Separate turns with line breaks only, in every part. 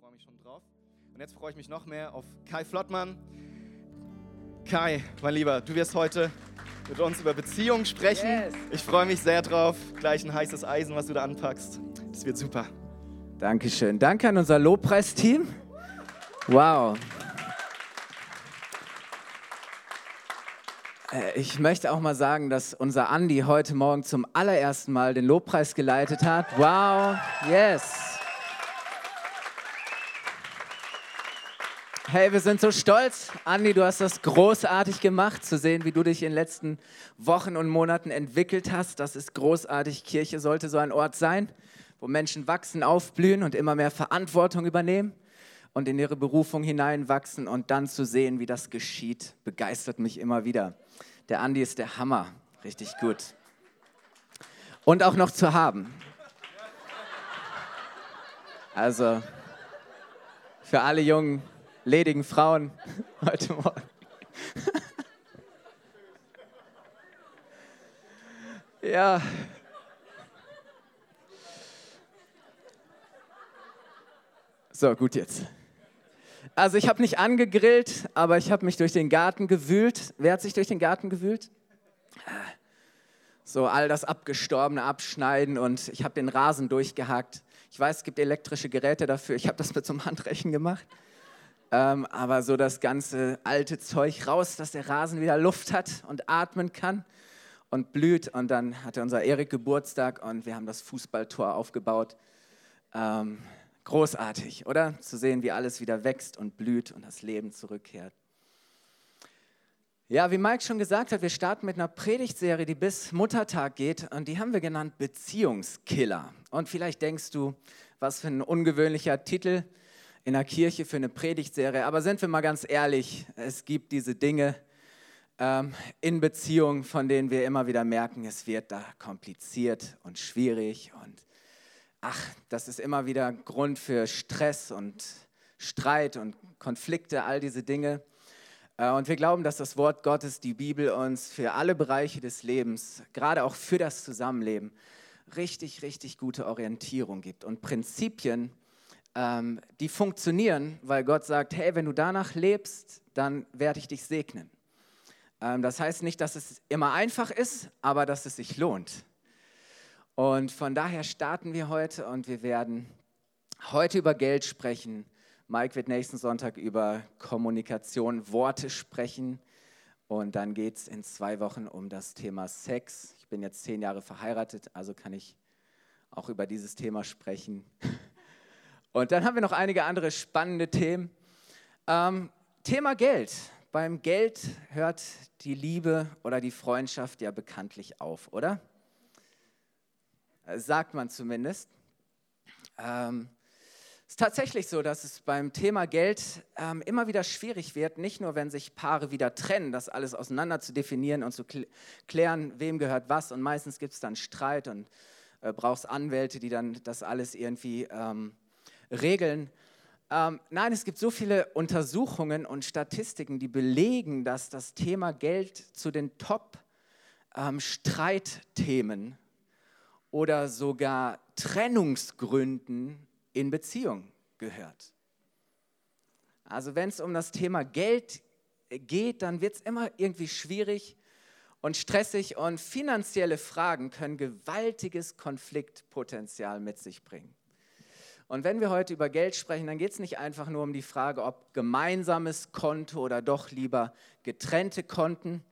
freue mich schon drauf. Und jetzt freue ich mich noch mehr auf Kai Flottmann. Kai, mein Lieber, du wirst heute mit uns über Beziehungen sprechen.
Yes.
Ich freue mich sehr drauf. Gleich ein heißes Eisen, was du da anpackst. Das wird super.
Dankeschön. Danke an unser Lobpreisteam. Wow. Äh, Ich möchte auch mal sagen, dass unser Andi heute Morgen zum allerersten Mal den Lobpreis geleitet hat. Wow, yes. Hey, wir sind so stolz. Andi, du hast das großartig gemacht, zu sehen, wie du dich in den letzten Wochen und Monaten entwickelt hast. Das ist großartig. Kirche sollte so ein Ort sein, wo Menschen wachsen, aufblühen und immer mehr Verantwortung übernehmen und in ihre Berufung hineinwachsen und dann zu sehen, wie das geschieht, begeistert mich immer wieder. Der Andi ist der Hammer. Richtig gut. Und auch noch zu haben. Also, für alle jungen, ledigen Frauen heute Morgen. ja. So, gut jetzt. Also ich habe nicht angegrillt, aber ich habe mich durch den Garten gewühlt. Wer hat sich durch den Garten gewühlt? So all das Abgestorbene abschneiden und ich habe den Rasen durchgehackt. Ich weiß, es gibt elektrische Geräte dafür. Ich habe das mit so einem Handrechen gemacht. Ähm, aber so das ganze alte Zeug raus, dass der Rasen wieder Luft hat und atmen kann und blüht. Und dann hatte unser Erik Geburtstag und wir haben das Fußballtor aufgebaut. Ähm, großartig, oder? Zu sehen, wie alles wieder wächst und blüht und das Leben zurückkehrt. Ja, wie Mike schon gesagt hat, wir starten mit einer Predigtserie, die bis Muttertag geht und die haben wir genannt Beziehungskiller. Und vielleicht denkst du, was für ein ungewöhnlicher Titel in der Kirche für eine Predigtserie. Aber sind wir mal ganz ehrlich, es gibt diese Dinge ähm, in Beziehungen, von denen wir immer wieder merken, es wird da kompliziert und schwierig und ach, das ist immer wieder Grund für Stress und Streit und Konflikte, all diese Dinge. Äh, Und wir glauben, dass das Wort Gottes, die Bibel, uns für alle Bereiche des Lebens, gerade auch für das Zusammenleben, richtig, richtig gute Orientierung gibt und Prinzipien, ähm, die funktionieren, weil Gott sagt, hey, wenn du danach lebst, dann werde ich dich segnen. Ähm, das heißt nicht, dass es immer einfach ist, aber dass es sich lohnt. Und von daher starten wir heute und wir werden heute über Geld sprechen. Mike wird nächsten Sonntag über Kommunikation, Worte sprechen. Und dann geht es in zwei Wochen um das Thema Sex. Ich bin jetzt zehn Jahre verheiratet, also kann ich auch über dieses Thema sprechen. Und dann haben wir noch einige andere spannende Themen. Ähm, Thema Geld. Beim Geld hört die Liebe oder die Freundschaft ja bekanntlich auf, oder? sagt man zumindest. Ähm, es ist tatsächlich so, dass es beim Thema Geld ähm, immer wieder schwierig wird, nicht nur wenn sich Paare wieder trennen, das alles auseinander zu definieren und zu kl klären, wem gehört was. Und meistens gibt es dann Streit und äh, brauchst Anwälte, die dann das alles irgendwie ähm, regeln. Ähm, nein, es gibt so viele Untersuchungen und Statistiken, die belegen, dass das Thema Geld zu den Top-Streitthemen oder sogar Trennungsgründen in Beziehung gehört. Also wenn es um das Thema Geld geht, dann wird es immer irgendwie schwierig und stressig und finanzielle Fragen können gewaltiges Konfliktpotenzial mit sich bringen. Und wenn wir heute über Geld sprechen, dann geht es nicht einfach nur um die Frage, ob gemeinsames Konto oder doch lieber getrennte Konten.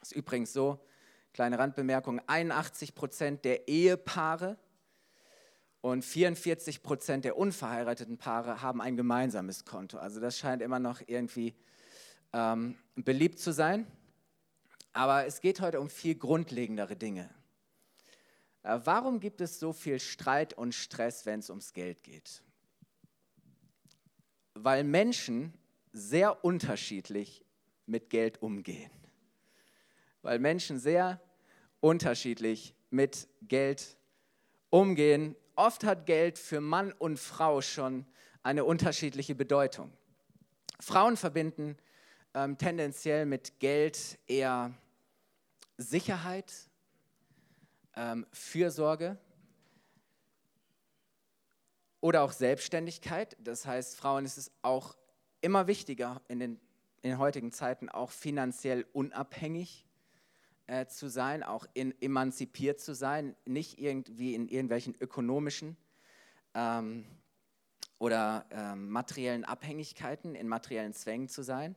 Das ist übrigens so, kleine Randbemerkung, 81 Prozent der Ehepaare und 44 Prozent der unverheirateten Paare haben ein gemeinsames Konto. Also das scheint immer noch irgendwie ähm, beliebt zu sein. Aber es geht heute um viel grundlegendere Dinge. Äh, warum gibt es so viel Streit und Stress, wenn es ums Geld geht? Weil Menschen sehr unterschiedlich mit Geld umgehen. Weil Menschen sehr unterschiedlich mit Geld umgehen. Oft hat Geld für Mann und Frau schon eine unterschiedliche Bedeutung. Frauen verbinden ähm, tendenziell mit Geld eher Sicherheit, ähm, Fürsorge. oder auch Selbstständigkeit. Das heißt, Frauen ist es auch immer wichtiger in den, in den heutigen Zeiten auch finanziell unabhängig äh, zu sein, auch in, emanzipiert zu sein, nicht irgendwie in irgendwelchen ökonomischen ähm, oder ähm, materiellen Abhängigkeiten, in materiellen Zwängen zu sein.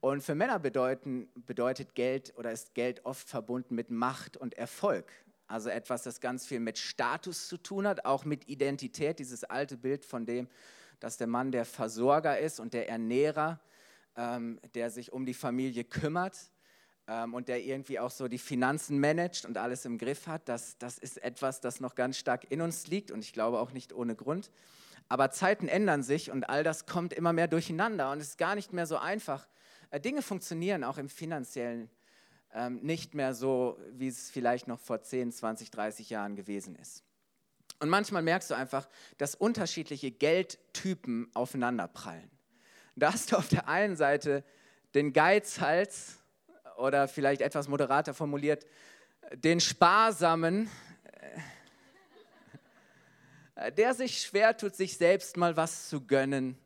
Und für Männer bedeuten, bedeutet Geld oder ist Geld oft verbunden mit Macht und Erfolg. Also etwas, das ganz viel mit Status zu tun hat, auch mit Identität, dieses alte Bild von dem, dass der Mann der Versorger ist und der Ernährer, ähm, der sich um die Familie kümmert ähm, und der irgendwie auch so die Finanzen managt und alles im Griff hat. Das, das ist etwas, das noch ganz stark in uns liegt und ich glaube auch nicht ohne Grund. Aber Zeiten ändern sich und all das kommt immer mehr durcheinander und es ist gar nicht mehr so einfach. Äh, Dinge funktionieren auch im finanziellen ähm, nicht mehr so, wie es vielleicht noch vor 10, 20, 30 Jahren gewesen ist. Und manchmal merkst du einfach, dass unterschiedliche Geldtypen aufeinanderprallen. Da hast du auf der einen Seite den Geizhals oder vielleicht etwas moderater formuliert, den Sparsamen, äh, der sich schwer tut, sich selbst mal was zu gönnen.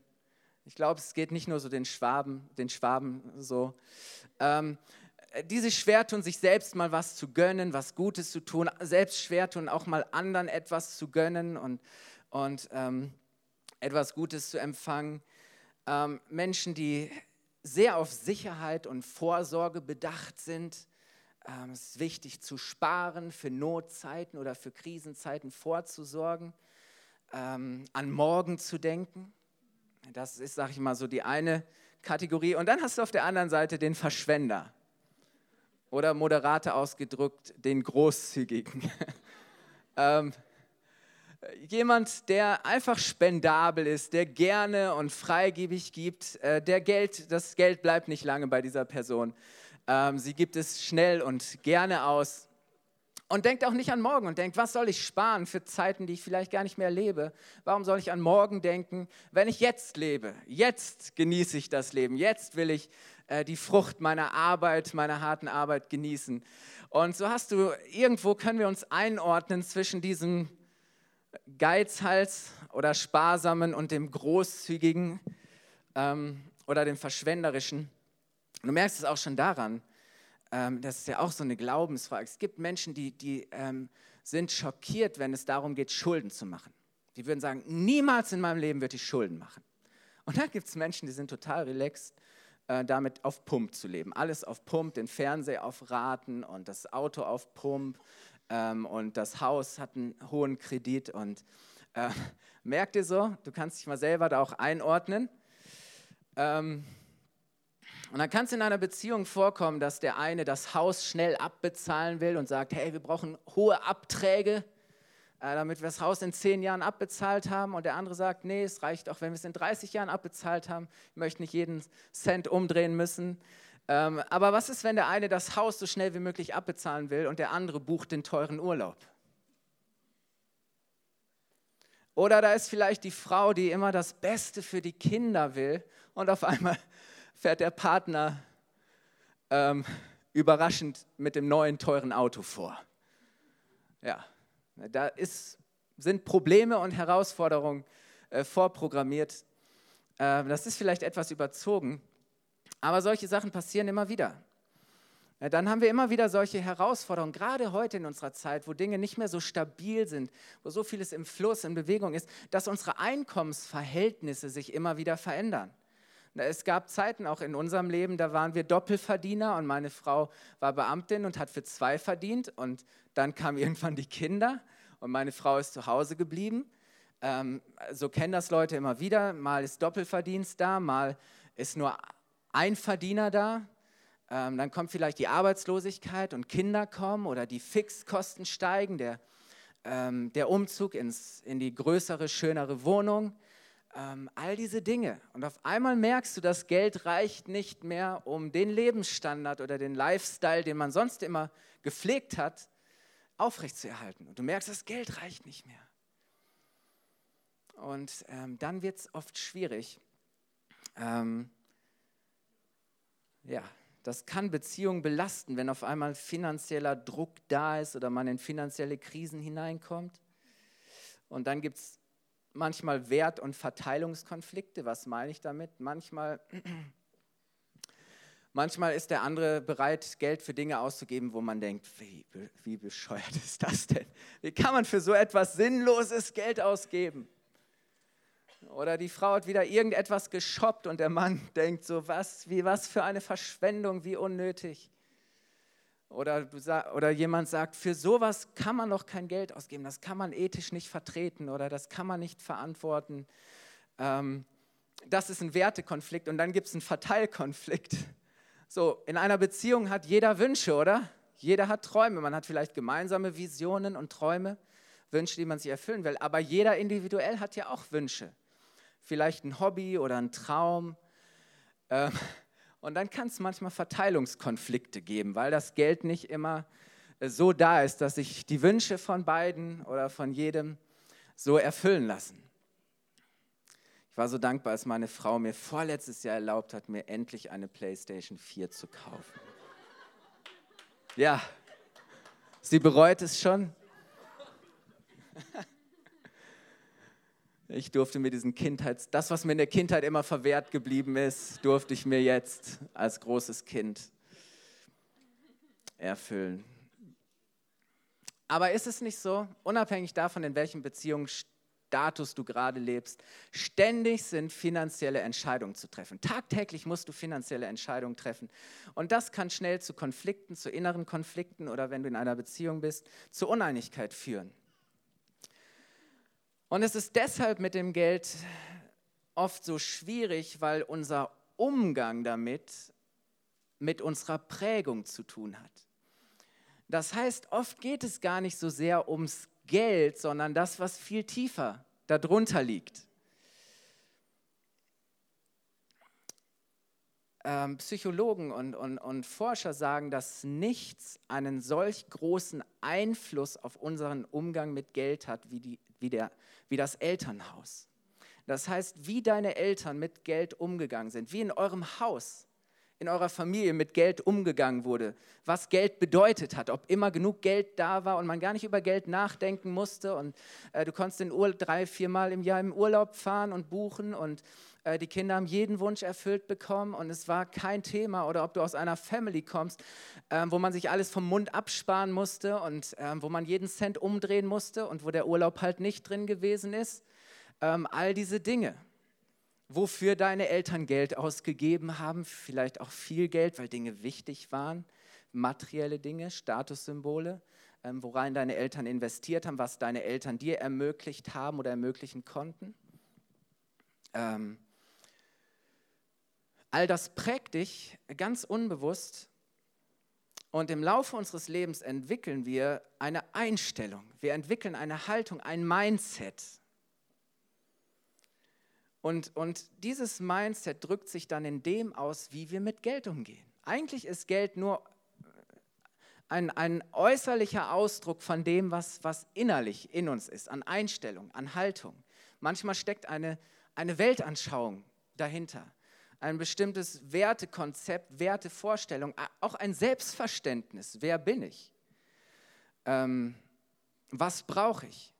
Ich glaube, es geht nicht nur so den Schwaben, den Schwaben so. Ähm, die sich schwer tun, sich selbst mal was zu gönnen, was Gutes zu tun, selbst schwer tun, auch mal anderen etwas zu gönnen und, und ähm, etwas Gutes zu empfangen. Ähm, Menschen, die sehr auf Sicherheit und Vorsorge bedacht sind. Ähm, es ist wichtig zu sparen, für Notzeiten oder für Krisenzeiten vorzusorgen, ähm, an morgen zu denken. Das ist, sag ich mal, so die eine Kategorie. Und dann hast du auf der anderen Seite den Verschwender oder moderater ausgedrückt den Großzügigen. ähm, jemand, der einfach spendabel ist, der gerne und freigebig gibt, äh, der Geld, das Geld bleibt nicht lange bei dieser Person. Ähm, sie gibt es schnell und gerne aus und denkt auch nicht an morgen und denkt, was soll ich sparen für Zeiten, die ich vielleicht gar nicht mehr lebe? Warum soll ich an morgen denken, wenn ich jetzt lebe? Jetzt genieße ich das Leben. Jetzt will ich äh, die Frucht meiner Arbeit, meiner harten Arbeit genießen. Und so hast du, irgendwo können wir uns einordnen zwischen diesem Geizhals oder Sparsamen und dem Großzügigen ähm, oder dem Verschwenderischen. Du merkst es auch schon daran, ähm, das ist ja auch so eine Glaubensfrage. Es gibt Menschen, die, die ähm, sind schockiert, wenn es darum geht, Schulden zu machen. Die würden sagen, niemals in meinem Leben würde ich Schulden machen. Und dann gibt es Menschen, die sind total relaxed äh, damit auf Pump zu leben. Alles auf Pump, den Fernseher auf Raten und das Auto auf Pump ähm, und das Haus hat einen hohen Kredit. Und äh, merkt ihr so, du kannst dich mal selber da auch einordnen. Ähm, und dann kann es in einer Beziehung vorkommen, dass der eine das Haus schnell abbezahlen will und sagt, hey, wir brauchen hohe Abträge äh, damit wir das Haus in zehn Jahren abbezahlt haben. Und der andere sagt, nee, es reicht auch, wenn wir es in 30 Jahren abbezahlt haben. Ich möchte nicht jeden Cent umdrehen müssen. Ähm, aber was ist, wenn der eine das Haus so schnell wie möglich abbezahlen will und der andere bucht den teuren Urlaub? Oder da ist vielleicht die Frau, die immer das Beste für die Kinder will und auf einmal fährt der Partner ähm, überraschend mit dem neuen teuren Auto vor. Ja, da ist, sind Probleme und Herausforderungen äh, vorprogrammiert. Äh, das ist vielleicht etwas überzogen, aber solche Sachen passieren immer wieder. Dann haben wir immer wieder solche Herausforderungen, gerade heute in unserer Zeit, wo Dinge nicht mehr so stabil sind, wo so vieles im Fluss, in Bewegung ist, dass unsere Einkommensverhältnisse sich immer wieder verändern. Es gab Zeiten auch in unserem Leben, da waren wir Doppelverdiener und meine Frau war Beamtin und hat für zwei verdient und dann kamen irgendwann die Kinder und meine Frau ist zu Hause geblieben. Ähm, so kennen das Leute immer wieder. Mal ist Doppelverdienst da, mal ist nur ein Verdiener da. Ähm, dann kommt vielleicht die Arbeitslosigkeit und Kinder kommen oder die Fixkosten steigen, der, ähm, der Umzug ins, in die größere, schönere Wohnung ähm, all diese Dinge. Und auf einmal merkst du, das Geld reicht nicht mehr, um den Lebensstandard oder den Lifestyle, den man sonst immer gepflegt hat, aufrechtzuerhalten. Und du merkst, das Geld reicht nicht mehr. Und ähm, dann wird es oft schwierig. Ähm, ja, das kann Beziehungen belasten, wenn auf einmal finanzieller Druck da ist oder man in finanzielle Krisen hineinkommt. Und dann gibt es manchmal Wert- und Verteilungskonflikte. Was meine ich damit? Manchmal, manchmal ist der andere bereit, Geld für Dinge auszugeben, wo man denkt, wie, wie bescheuert ist das denn? Wie kann man für so etwas Sinnloses Geld ausgeben? Oder die Frau hat wieder irgendetwas geshoppt und der Mann denkt so, was, wie, was für eine Verschwendung, wie unnötig. Oder, oder jemand sagt, für sowas kann man doch kein Geld ausgeben, das kann man ethisch nicht vertreten oder das kann man nicht verantworten. Ähm, das ist ein Wertekonflikt und dann gibt es einen Verteilkonflikt. So, in einer Beziehung hat jeder Wünsche, oder? Jeder hat Träume. Man hat vielleicht gemeinsame Visionen und Träume, Wünsche, die man sich erfüllen will. Aber jeder individuell hat ja auch Wünsche. Vielleicht ein Hobby oder ein Traum. Ähm, und dann kann es manchmal Verteilungskonflikte geben, weil das Geld nicht immer äh, so da ist, dass sich die Wünsche von beiden oder von jedem so erfüllen lassen. Ich war so dankbar, als meine Frau mir vorletztes Jahr erlaubt hat, mir endlich eine PlayStation 4 zu kaufen. Ja, sie bereut es schon. Ich durfte mir diesen Kindheits, das, was mir in der Kindheit immer verwehrt geblieben ist, durfte ich mir jetzt als großes Kind erfüllen. Aber ist es nicht so, unabhängig davon, in welchem Beziehungsstatus du gerade lebst, ständig sind finanzielle Entscheidungen zu treffen. Tagtäglich musst du finanzielle Entscheidungen treffen. Und das kann schnell zu Konflikten, zu inneren Konflikten oder wenn du in einer Beziehung bist, zu Uneinigkeit führen. Und es ist deshalb mit dem Geld oft so schwierig, weil unser Umgang damit mit unserer Prägung zu tun hat. Das heißt, oft geht es gar nicht so sehr ums Geld, sondern das, was viel tiefer darunter liegt. Ähm, Psychologen und, und, und Forscher sagen, dass nichts einen solch großen Einfluss auf unseren Umgang mit Geld hat wie, die, wie der wie das Elternhaus. Das heißt, wie deine Eltern mit Geld umgegangen sind, wie in eurem Haus, in eurer Familie mit Geld umgegangen wurde, was Geld bedeutet hat, ob immer genug Geld da war und man gar nicht über Geld nachdenken musste und äh, du konntest in Ur drei, viermal im Jahr im Urlaub fahren und buchen und die Kinder haben jeden Wunsch erfüllt bekommen und es war kein Thema oder ob du aus einer Family kommst, äh, wo man sich alles vom Mund absparen musste und äh, wo man jeden Cent umdrehen musste und wo der Urlaub halt nicht drin gewesen ist. Ähm, all diese Dinge wofür deine Eltern Geld ausgegeben haben, vielleicht auch viel Geld, weil Dinge wichtig waren, materielle Dinge, Statussymbole, ähm, worein deine Eltern investiert haben, was deine Eltern dir ermöglicht haben oder ermöglichen konnten. Ähm, all das prägt dich ganz unbewusst und im Laufe unseres Lebens entwickeln wir eine Einstellung, wir entwickeln eine Haltung, ein Mindset. Und, und dieses Mindset drückt sich dann in dem aus, wie wir mit Geld umgehen. Eigentlich ist Geld nur ein, ein äußerlicher Ausdruck von dem, was, was innerlich in uns ist, an Einstellung, an Haltung. Manchmal steckt eine, eine Weltanschauung dahinter, ein bestimmtes Wertekonzept, Wertevorstellung, auch ein Selbstverständnis. Wer bin ich? Ähm, was brauche ich?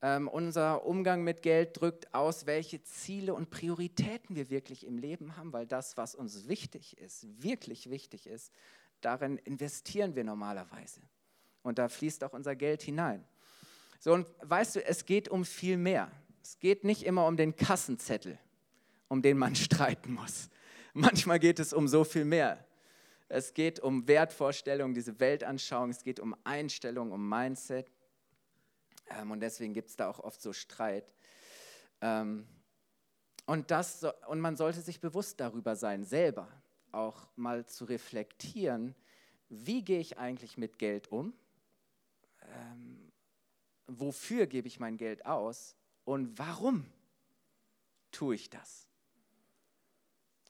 Ähm, unser Umgang mit Geld drückt aus, welche Ziele und Prioritäten wir wirklich im Leben haben, weil das, was uns wichtig ist, wirklich wichtig ist, darin investieren wir normalerweise. Und da fließt auch unser Geld hinein. So, und weißt du, es geht um viel mehr. Es geht nicht immer um den Kassenzettel, um den man streiten muss. Manchmal geht es um so viel mehr. Es geht um Wertvorstellungen, diese Weltanschauung, es geht um Einstellung, um Mindset, ähm, und deswegen gibt es da auch oft so Streit. Ähm, und, das, und man sollte sich bewusst darüber sein, selber auch mal zu reflektieren, wie gehe ich eigentlich mit Geld um? Ähm, wofür gebe ich mein Geld aus? Und warum tue ich das?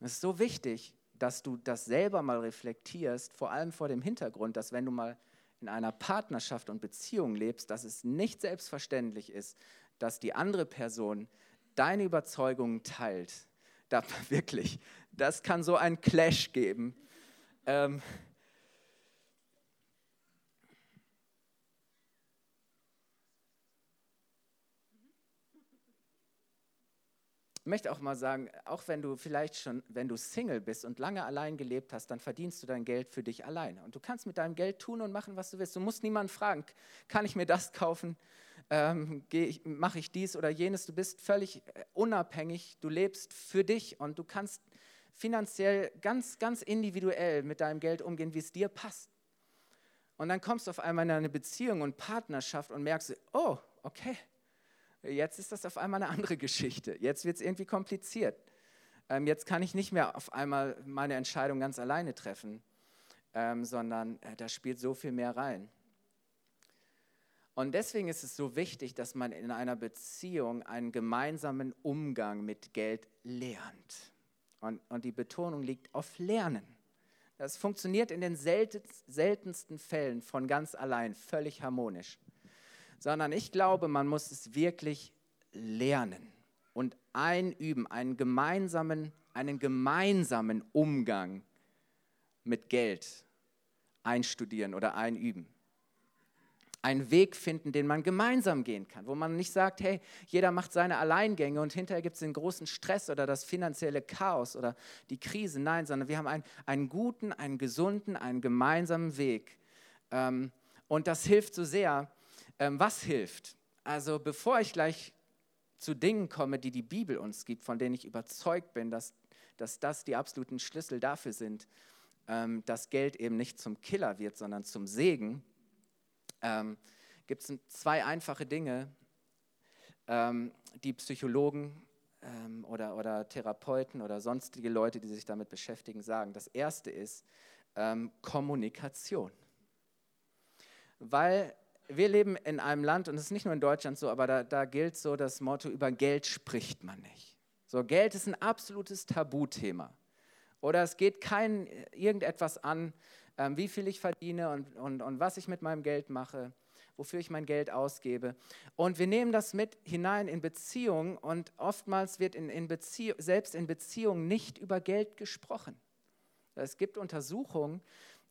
Es ist so wichtig, dass du das selber mal reflektierst, vor allem vor dem Hintergrund, dass wenn du mal in einer Partnerschaft und Beziehung lebst, dass es nicht selbstverständlich ist, dass die andere Person deine Überzeugungen teilt. Da, wirklich, das kann so einen Clash geben. Ähm, möchte auch mal sagen, auch wenn du vielleicht schon, wenn du Single bist und lange allein gelebt hast, dann verdienst du dein Geld für dich alleine. Und du kannst mit deinem Geld tun und machen, was du willst. Du musst niemanden fragen, kann ich mir das kaufen? Ähm, Mache ich dies oder jenes? Du bist völlig äh, unabhängig. Du lebst für dich und du kannst finanziell ganz, ganz individuell mit deinem Geld umgehen, wie es dir passt. Und dann kommst du auf einmal in eine Beziehung und Partnerschaft und merkst, oh, okay, Jetzt ist das auf einmal eine andere Geschichte. Jetzt wird es irgendwie kompliziert. Ähm, jetzt kann ich nicht mehr auf einmal meine Entscheidung ganz alleine treffen, ähm, sondern äh, da spielt so viel mehr rein. Und deswegen ist es so wichtig, dass man in einer Beziehung einen gemeinsamen Umgang mit Geld lernt. Und, und die Betonung liegt auf Lernen. Das funktioniert in den seltensten Fällen von ganz allein, völlig harmonisch sondern ich glaube, man muss es wirklich lernen und einüben, einen gemeinsamen, einen gemeinsamen Umgang mit Geld einstudieren oder einüben. Einen Weg finden, den man gemeinsam gehen kann, wo man nicht sagt, hey, jeder macht seine Alleingänge und hinterher gibt es den großen Stress oder das finanzielle Chaos oder die Krise. Nein, sondern wir haben einen, einen guten, einen gesunden, einen gemeinsamen Weg. Ähm, und das hilft so sehr, ähm, was hilft? Also bevor ich gleich zu Dingen komme, die die Bibel uns gibt, von denen ich überzeugt bin, dass, dass das die absoluten Schlüssel dafür sind, ähm, dass Geld eben nicht zum Killer wird, sondern zum Segen, ähm, gibt es zwei einfache Dinge, ähm, die Psychologen ähm, oder, oder Therapeuten oder sonstige Leute, die sich damit beschäftigen, sagen. Das erste ist ähm, Kommunikation. Weil wir leben in einem Land, und es ist nicht nur in Deutschland so, aber da, da gilt so das Motto, über Geld spricht man nicht. So, Geld ist ein absolutes Tabuthema. Oder es geht kein irgendetwas an, ähm, wie viel ich verdiene und, und, und was ich mit meinem Geld mache, wofür ich mein Geld ausgebe. Und wir nehmen das mit hinein in Beziehungen und oftmals wird in, in selbst in Beziehungen nicht über Geld gesprochen. Es gibt Untersuchungen,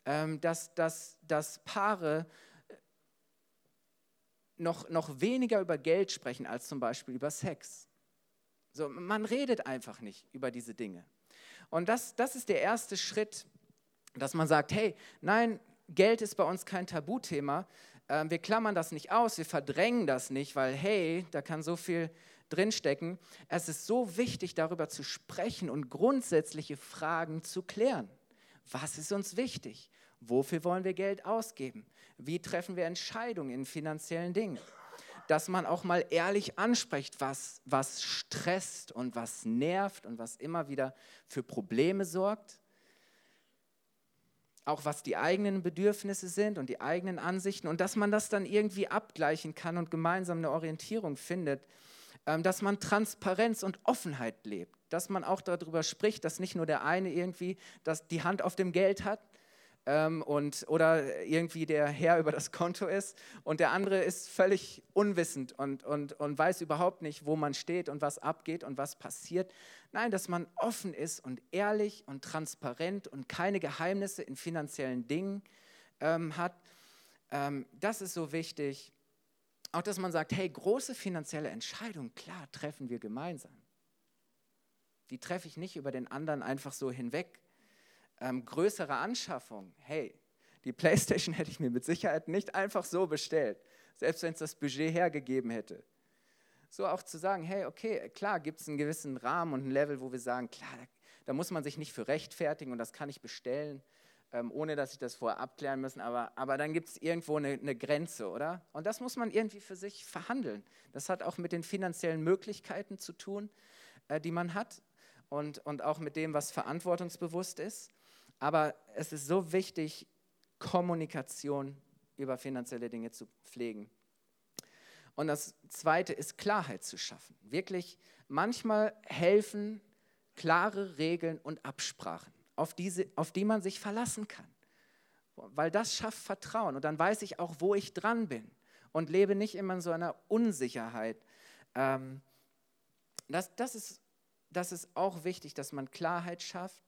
ähm, dass, dass, dass Paare noch, noch weniger über Geld sprechen als zum Beispiel über Sex. So, man redet einfach nicht über diese Dinge. Und das, das ist der erste Schritt, dass man sagt, hey, nein, Geld ist bei uns kein Tabuthema. Ähm, wir klammern das nicht aus, wir verdrängen das nicht, weil, hey, da kann so viel drinstecken. Es ist so wichtig, darüber zu sprechen und grundsätzliche Fragen zu klären. Was ist uns wichtig? Wofür wollen wir Geld ausgeben? Wie treffen wir Entscheidungen in finanziellen Dingen? Dass man auch mal ehrlich anspricht, was, was stresst und was nervt und was immer wieder für Probleme sorgt. Auch was die eigenen Bedürfnisse sind und die eigenen Ansichten und dass man das dann irgendwie abgleichen kann und gemeinsam eine Orientierung findet. Ähm, dass man Transparenz und Offenheit lebt. Dass man auch darüber spricht, dass nicht nur der eine irgendwie das, die Hand auf dem Geld hat ähm, und, oder irgendwie der Herr über das Konto ist und der andere ist völlig unwissend und, und, und weiß überhaupt nicht, wo man steht und was abgeht und was passiert. Nein, dass man offen ist und ehrlich und transparent und keine Geheimnisse in finanziellen Dingen ähm, hat. Ähm, das ist so wichtig. Auch, dass man sagt, hey, große finanzielle Entscheidungen, klar, treffen wir gemeinsam. Die treffe ich nicht über den anderen einfach so hinweg, ähm, größere Anschaffung, hey, die PlayStation hätte ich mir mit Sicherheit nicht einfach so bestellt, selbst wenn es das Budget hergegeben hätte. So auch zu sagen, hey, okay, klar gibt es einen gewissen Rahmen und ein Level, wo wir sagen, klar, da, da muss man sich nicht für rechtfertigen und das kann ich bestellen, ähm, ohne dass ich das vorher abklären müssen, aber, aber dann gibt es irgendwo eine, eine Grenze, oder? Und das muss man irgendwie für sich verhandeln. Das hat auch mit den finanziellen Möglichkeiten zu tun, äh, die man hat und, und auch mit dem, was verantwortungsbewusst ist. Aber es ist so wichtig, Kommunikation über finanzielle Dinge zu pflegen. Und das Zweite ist Klarheit zu schaffen. Wirklich, manchmal helfen klare Regeln und Absprachen, auf, diese, auf die man sich verlassen kann. Weil das schafft Vertrauen und dann weiß ich auch, wo ich dran bin und lebe nicht immer in so einer Unsicherheit. Ähm, das, das, ist, das ist auch wichtig, dass man Klarheit schafft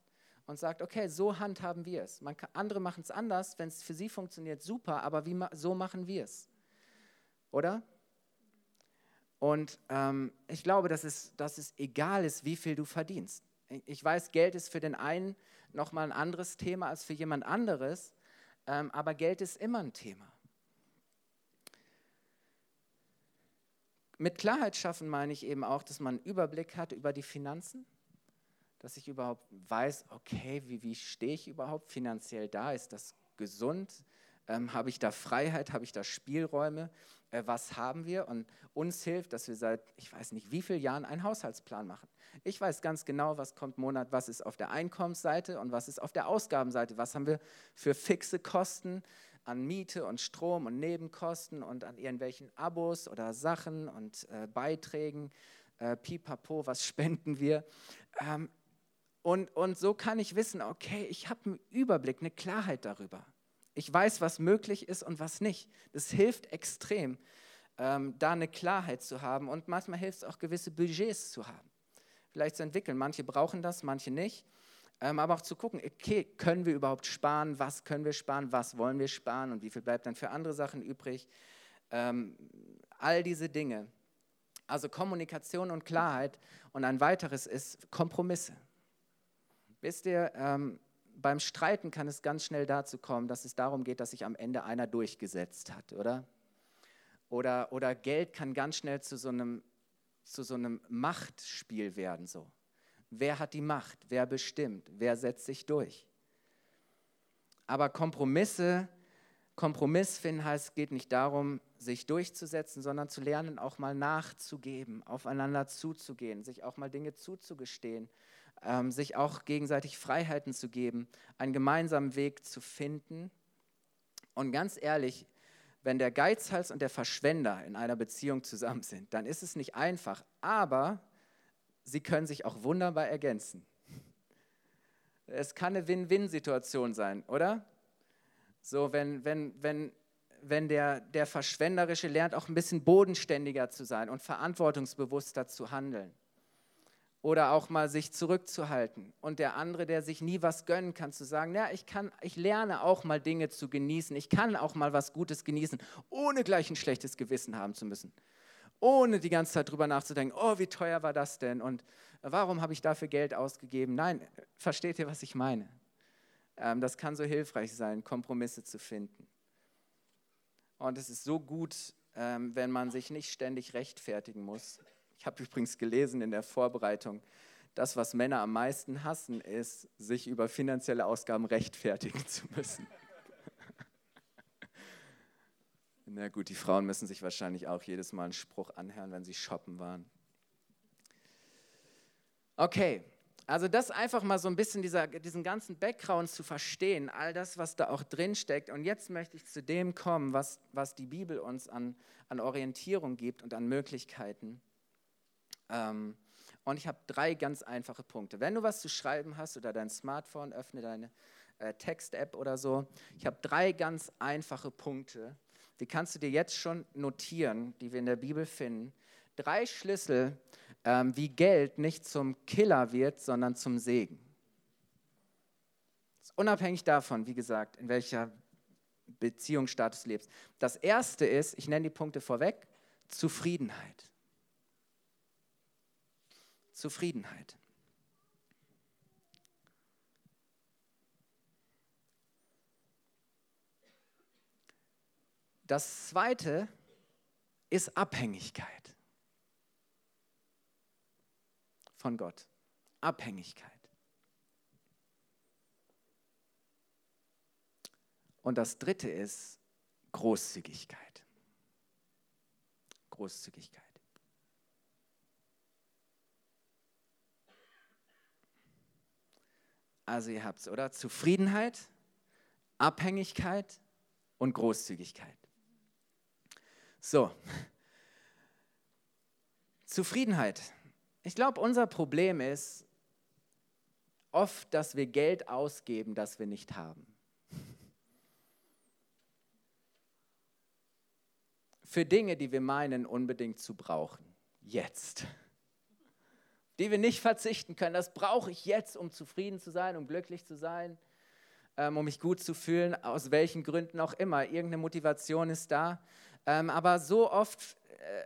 und sagt, okay, so handhaben wir es. Kann, andere machen es anders, wenn es für sie funktioniert, super, aber wie, so machen wir es. Oder? Und ähm, ich glaube, dass es, dass es egal ist, wie viel du verdienst. Ich weiß, Geld ist für den einen nochmal ein anderes Thema als für jemand anderes, ähm, aber Geld ist immer ein Thema. Mit Klarheit schaffen meine ich eben auch, dass man einen Überblick hat über die Finanzen, dass ich überhaupt weiß, okay, wie, wie stehe ich überhaupt finanziell da? Ist das gesund? Ähm, habe ich da Freiheit? Habe ich da Spielräume? Äh, was haben wir? Und uns hilft, dass wir seit, ich weiß nicht wie vielen Jahren einen Haushaltsplan machen. Ich weiß ganz genau, was kommt Monat, was ist auf der Einkommensseite und was ist auf der Ausgabenseite. Was haben wir für fixe Kosten an Miete und Strom und Nebenkosten und an irgendwelchen Abos oder Sachen und äh, Beiträgen. Äh, pipapo, was spenden wir? Ähm, und, und so kann ich wissen, okay, ich habe einen Überblick, eine Klarheit darüber. Ich weiß, was möglich ist und was nicht. Das hilft extrem, ähm, da eine Klarheit zu haben. Und manchmal hilft es auch, gewisse Budgets zu haben. Vielleicht zu entwickeln. Manche brauchen das, manche nicht. Ähm, aber auch zu gucken, okay, können wir überhaupt sparen? Was können wir sparen? Was wollen wir sparen? Und wie viel bleibt dann für andere Sachen übrig? Ähm, all diese Dinge. Also Kommunikation und Klarheit. Und ein weiteres ist Kompromisse. Wisst ihr, ähm, beim Streiten kann es ganz schnell dazu kommen, dass es darum geht, dass sich am Ende einer durchgesetzt hat, oder? Oder, oder Geld kann ganz schnell zu so, einem, zu so einem Machtspiel werden. So. Wer hat die Macht? Wer bestimmt? Wer setzt sich durch? Aber Kompromisse, Kompromiss finden heißt, geht nicht darum, sich durchzusetzen, sondern zu lernen, auch mal nachzugeben, aufeinander zuzugehen, sich auch mal Dinge zuzugestehen ähm, sich auch gegenseitig Freiheiten zu geben, einen gemeinsamen Weg zu finden. Und ganz ehrlich, wenn der Geizhals und der Verschwender in einer Beziehung zusammen sind, dann ist es nicht einfach, aber sie können sich auch wunderbar ergänzen. Es kann eine Win-Win-Situation sein, oder? So, wenn, wenn, wenn, wenn der, der Verschwenderische lernt, auch ein bisschen bodenständiger zu sein und verantwortungsbewusster zu handeln oder auch mal sich zurückzuhalten. Und der andere, der sich nie was gönnen kann, zu sagen, ja, ich kann, ich lerne auch mal Dinge zu genießen, ich kann auch mal was Gutes genießen, ohne gleich ein schlechtes Gewissen haben zu müssen. Ohne die ganze Zeit drüber nachzudenken, oh, wie teuer war das denn und warum habe ich dafür Geld ausgegeben? Nein, versteht ihr, was ich meine? Ähm, das kann so hilfreich sein, Kompromisse zu finden. Und es ist so gut, ähm, wenn man sich nicht ständig rechtfertigen muss, ich habe übrigens gelesen in der Vorbereitung, das, was Männer am meisten hassen, ist, sich über finanzielle Ausgaben rechtfertigen zu müssen. Na gut, die Frauen müssen sich wahrscheinlich auch jedes Mal einen Spruch anhören, wenn sie shoppen waren. Okay, also das einfach mal so ein bisschen dieser, diesen ganzen Background zu verstehen, all das, was da auch drin steckt. Und jetzt möchte ich zu dem kommen, was, was die Bibel uns an, an Orientierung gibt und an Möglichkeiten. Ähm, und ich habe drei ganz einfache Punkte. Wenn du was zu schreiben hast oder dein Smartphone, öffne deine äh, Text-App oder so. Ich habe drei ganz einfache Punkte. Die kannst du dir jetzt schon notieren, die wir in der Bibel finden. Drei Schlüssel, ähm, wie Geld nicht zum Killer wird, sondern zum Segen. Unabhängig davon, wie gesagt, in welcher Beziehungsstatus du lebst. Das erste ist, ich nenne die Punkte vorweg, Zufriedenheit. Zufriedenheit. Das zweite ist Abhängigkeit von Gott. Abhängigkeit. Und das dritte ist Großzügigkeit. Großzügigkeit. Also ihr habt es, oder? Zufriedenheit, Abhängigkeit und Großzügigkeit. So, Zufriedenheit. Ich glaube, unser Problem ist oft, dass wir Geld ausgeben, das wir nicht haben. Für Dinge, die wir meinen, unbedingt zu brauchen. Jetzt die wir nicht verzichten können. Das brauche ich jetzt, um zufrieden zu sein, um glücklich zu sein, ähm, um mich gut zu fühlen, aus welchen Gründen auch immer. Irgendeine Motivation ist da. Ähm, aber so oft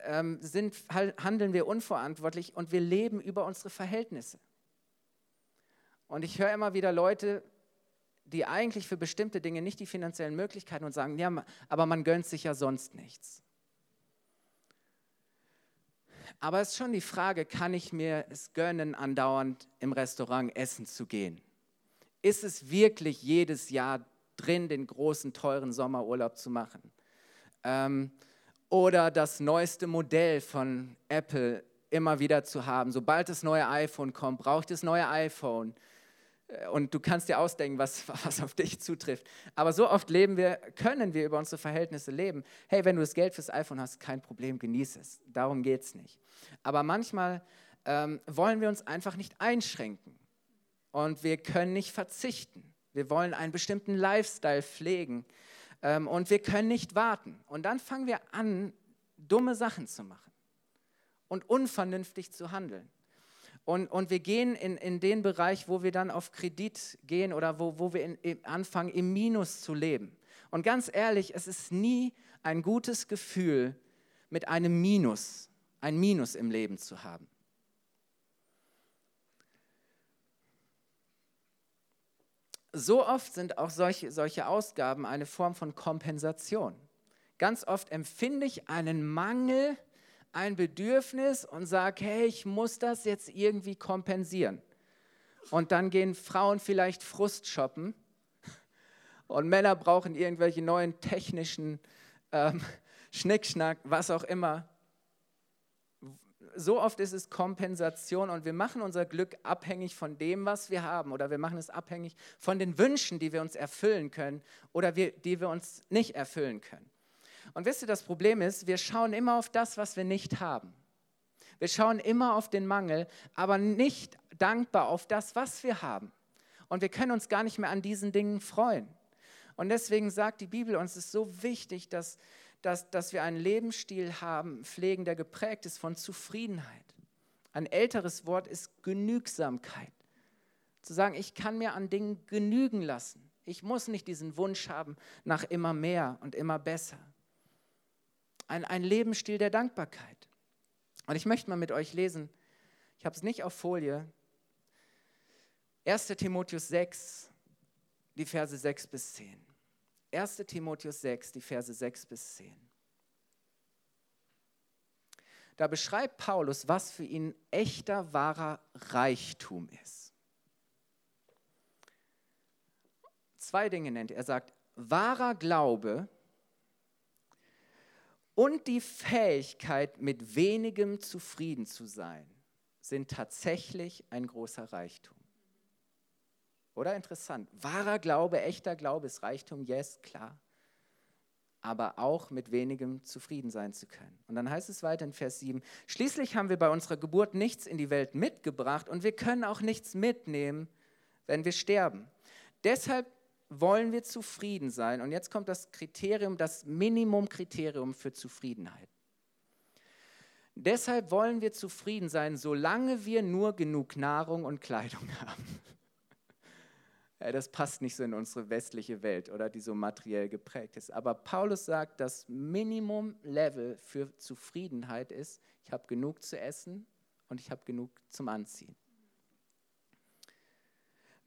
äh, ähm, sind, handeln wir unverantwortlich und wir leben über unsere Verhältnisse. Und ich höre immer wieder Leute, die eigentlich für bestimmte Dinge nicht die finanziellen Möglichkeiten und sagen, ja, aber man gönnt sich ja sonst nichts. Aber es ist schon die Frage, kann ich mir es gönnen, andauernd im Restaurant essen zu gehen? Ist es wirklich jedes Jahr drin, den großen, teuren Sommerurlaub zu machen? Ähm, oder das neueste Modell von Apple immer wieder zu haben. Sobald das neue iPhone kommt, braucht das neue iPhone. Äh, und du kannst dir ausdenken, was, was auf dich zutrifft. Aber so oft leben wir, können wir über unsere Verhältnisse leben. Hey, wenn du das Geld fürs iPhone hast, kein Problem, genieße es. Darum geht es nicht. Aber manchmal ähm, wollen wir uns einfach nicht einschränken. Und wir können nicht verzichten. Wir wollen einen bestimmten Lifestyle pflegen. Ähm, und wir können nicht warten. Und dann fangen wir an, dumme Sachen zu machen und unvernünftig zu handeln. Und, und wir gehen in, in den Bereich, wo wir dann auf Kredit gehen oder wo, wo wir in, in anfangen, im Minus zu leben. Und ganz ehrlich, es ist nie ein gutes Gefühl, mit einem Minus, ein Minus im Leben zu haben. So oft sind auch solche, solche Ausgaben eine Form von Kompensation. Ganz oft empfinde ich einen Mangel ein Bedürfnis und sage, hey, ich muss das jetzt irgendwie kompensieren. Und dann gehen Frauen vielleicht Frust shoppen und Männer brauchen irgendwelche neuen technischen ähm, Schnickschnack, was auch immer. So oft ist es Kompensation und wir machen unser Glück abhängig von dem, was wir haben oder wir machen es abhängig von den Wünschen, die wir uns erfüllen können oder wir, die wir uns nicht erfüllen können. Und wisst ihr, das Problem ist, wir schauen immer auf das, was wir nicht haben. Wir schauen immer auf den Mangel, aber nicht dankbar auf das, was wir haben. Und wir können uns gar nicht mehr an diesen Dingen freuen. Und deswegen sagt die Bibel uns, es ist so wichtig, dass, dass, dass wir einen Lebensstil haben, pflegen, der geprägt ist von Zufriedenheit. Ein älteres Wort ist Genügsamkeit. Zu sagen, ich kann mir an Dingen genügen lassen. Ich muss nicht diesen Wunsch haben nach immer mehr und immer besser ein, ein Lebensstil der Dankbarkeit. Und ich möchte mal mit euch lesen, ich habe es nicht auf Folie, 1 Timotheus 6, die Verse 6 bis 10. 1 Timotheus 6, die Verse 6 bis 10. Da beschreibt Paulus, was für ihn echter, wahrer Reichtum ist. Zwei Dinge nennt er. Er sagt, wahrer Glaube und die Fähigkeit, mit wenigem zufrieden zu sein, sind tatsächlich ein großer Reichtum. Oder interessant. Wahrer Glaube, echter Glaube ist Reichtum, yes, klar. Aber auch mit wenigem zufrieden sein zu können. Und dann heißt es weiter in Vers 7, schließlich haben wir bei unserer Geburt nichts in die Welt mitgebracht und wir können auch nichts mitnehmen, wenn wir sterben. Deshalb wollen wir zufrieden sein. Und jetzt kommt das Kriterium, das Minimumkriterium für Zufriedenheit. Deshalb wollen wir zufrieden sein, solange wir nur genug Nahrung und Kleidung haben. Das passt nicht so in unsere westliche Welt oder die so materiell geprägt ist. Aber Paulus sagt, das Minimum-Level für Zufriedenheit ist, ich habe genug zu essen und ich habe genug zum Anziehen.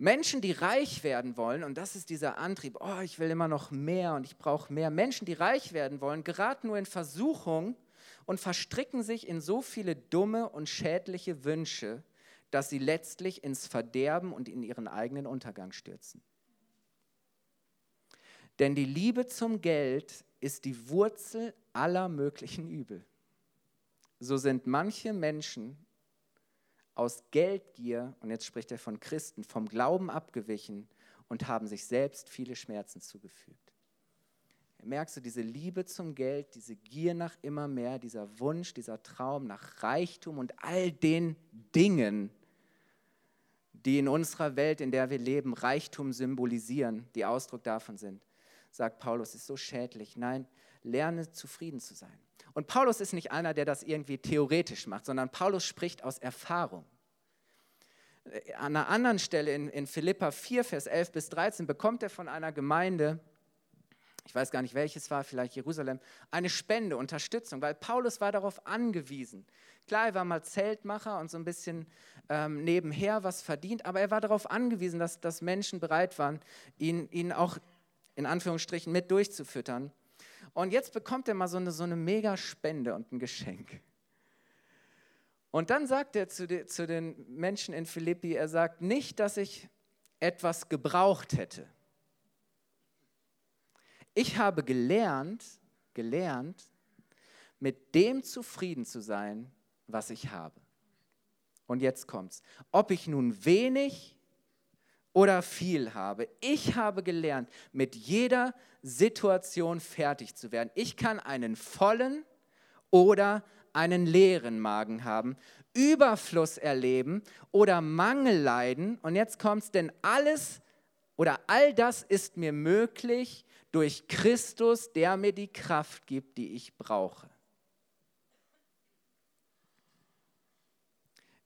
Menschen, die reich werden wollen, und das ist dieser Antrieb, oh, ich will immer noch mehr und ich brauche mehr. Menschen, die reich werden wollen, geraten nur in Versuchung und verstricken sich in so viele dumme und schädliche Wünsche, dass sie letztlich ins Verderben und in ihren eigenen Untergang stürzen. Denn die Liebe zum Geld ist die Wurzel aller möglichen Übel. So sind manche Menschen aus Geldgier, und jetzt spricht er von Christen, vom Glauben abgewichen und haben sich selbst viele Schmerzen zugefügt. Merkst du diese Liebe zum Geld, diese Gier nach immer mehr, dieser Wunsch, dieser Traum nach Reichtum und all den Dingen, die in unserer Welt, in der wir leben, Reichtum symbolisieren, die Ausdruck davon sind, sagt Paulus, ist so schädlich. Nein, lerne zufrieden zu sein. Und Paulus ist nicht einer, der das irgendwie theoretisch macht, sondern Paulus spricht aus Erfahrung. An einer anderen Stelle in, in Philippa 4, Vers 11 bis 13 bekommt er von einer Gemeinde, ich weiß gar nicht welches war, vielleicht Jerusalem, eine Spende, Unterstützung, weil Paulus war darauf angewiesen. Klar, er war mal Zeltmacher und so ein bisschen ähm, nebenher was verdient, aber er war darauf angewiesen, dass, dass Menschen bereit waren, ihn, ihn auch in Anführungsstrichen mit durchzufüttern. Und jetzt bekommt er mal so eine, so eine Mega-Spende und ein Geschenk. Und dann sagt er zu, de, zu den Menschen in Philippi, er sagt nicht, dass ich etwas gebraucht hätte. Ich habe gelernt, gelernt, mit dem zufrieden zu sein, was ich habe. Und jetzt kommt's. Ob ich nun wenig oder viel habe, ich habe gelernt, mit jeder Situation fertig zu werden. Ich kann einen vollen oder einen leeren Magen haben, Überfluss erleben oder Mangel leiden. Und jetzt kommt's, denn alles oder all das ist mir möglich durch Christus, der mir die Kraft gibt, die ich brauche.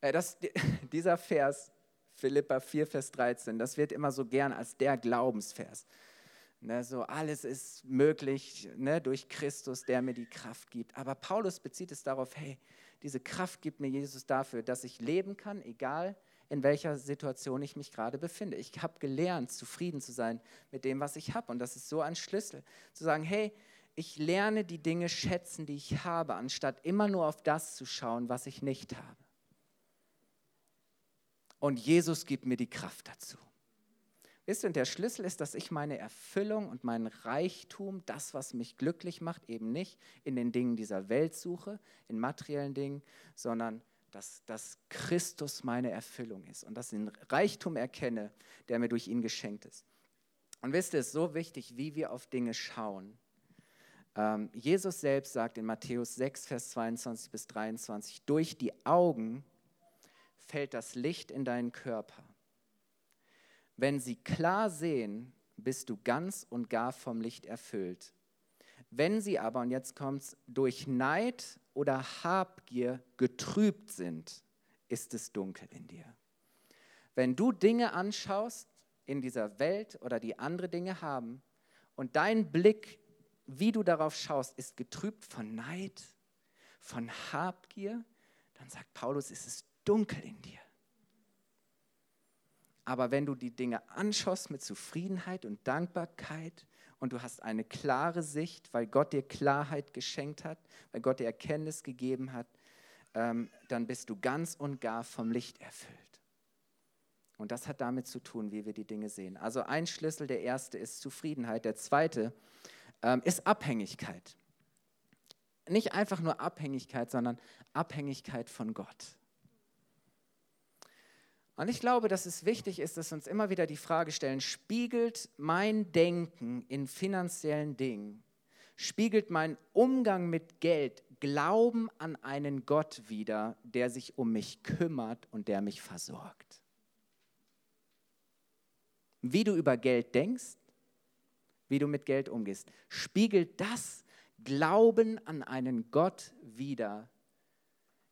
Äh, das, dieser Vers, Philippa 4, Vers 13, das wird immer so gern als der Glaubensvers. Ne, so alles ist möglich ne, durch Christus, der mir die Kraft gibt. Aber Paulus bezieht es darauf, hey, diese Kraft gibt mir Jesus dafür, dass ich leben kann, egal in welcher Situation ich mich gerade befinde. Ich habe gelernt, zufrieden zu sein mit dem, was ich habe. Und das ist so ein Schlüssel, zu sagen, hey, ich lerne die Dinge schätzen, die ich habe, anstatt immer nur auf das zu schauen, was ich nicht habe. Und Jesus gibt mir die Kraft dazu. Wisst ihr, und der Schlüssel ist, dass ich meine Erfüllung und meinen Reichtum, das, was mich glücklich macht, eben nicht in den Dingen dieser Welt suche, in materiellen Dingen, sondern dass, dass Christus meine Erfüllung ist und dass ich den Reichtum erkenne, der mir durch ihn geschenkt ist. Und wisst ihr, es ist so wichtig, wie wir auf Dinge schauen. Ähm, Jesus selbst sagt in Matthäus 6, Vers 22 bis 23, durch die Augen fällt das Licht in deinen Körper. Wenn sie klar sehen, bist du ganz und gar vom Licht erfüllt. Wenn sie aber, und jetzt kommt es, durch Neid oder Habgier getrübt sind, ist es dunkel in dir. Wenn du Dinge anschaust in dieser Welt oder die andere Dinge haben und dein Blick, wie du darauf schaust, ist getrübt von Neid, von Habgier, dann sagt Paulus, ist es dunkel in dir. Aber wenn du die Dinge anschaust mit Zufriedenheit und Dankbarkeit und du hast eine klare Sicht, weil Gott dir Klarheit geschenkt hat, weil Gott dir Erkenntnis gegeben hat, ähm, dann bist du ganz und gar vom Licht erfüllt. Und das hat damit zu tun, wie wir die Dinge sehen. Also ein Schlüssel, der erste ist Zufriedenheit, der zweite ähm, ist Abhängigkeit. Nicht einfach nur Abhängigkeit, sondern Abhängigkeit von Gott. Und ich glaube, dass es wichtig ist, dass wir uns immer wieder die Frage stellen, spiegelt mein Denken in finanziellen Dingen, spiegelt mein Umgang mit Geld Glauben an einen Gott wider, der sich um mich kümmert und der mich versorgt? Wie du über Geld denkst, wie du mit Geld umgehst, spiegelt das Glauben an einen Gott wider,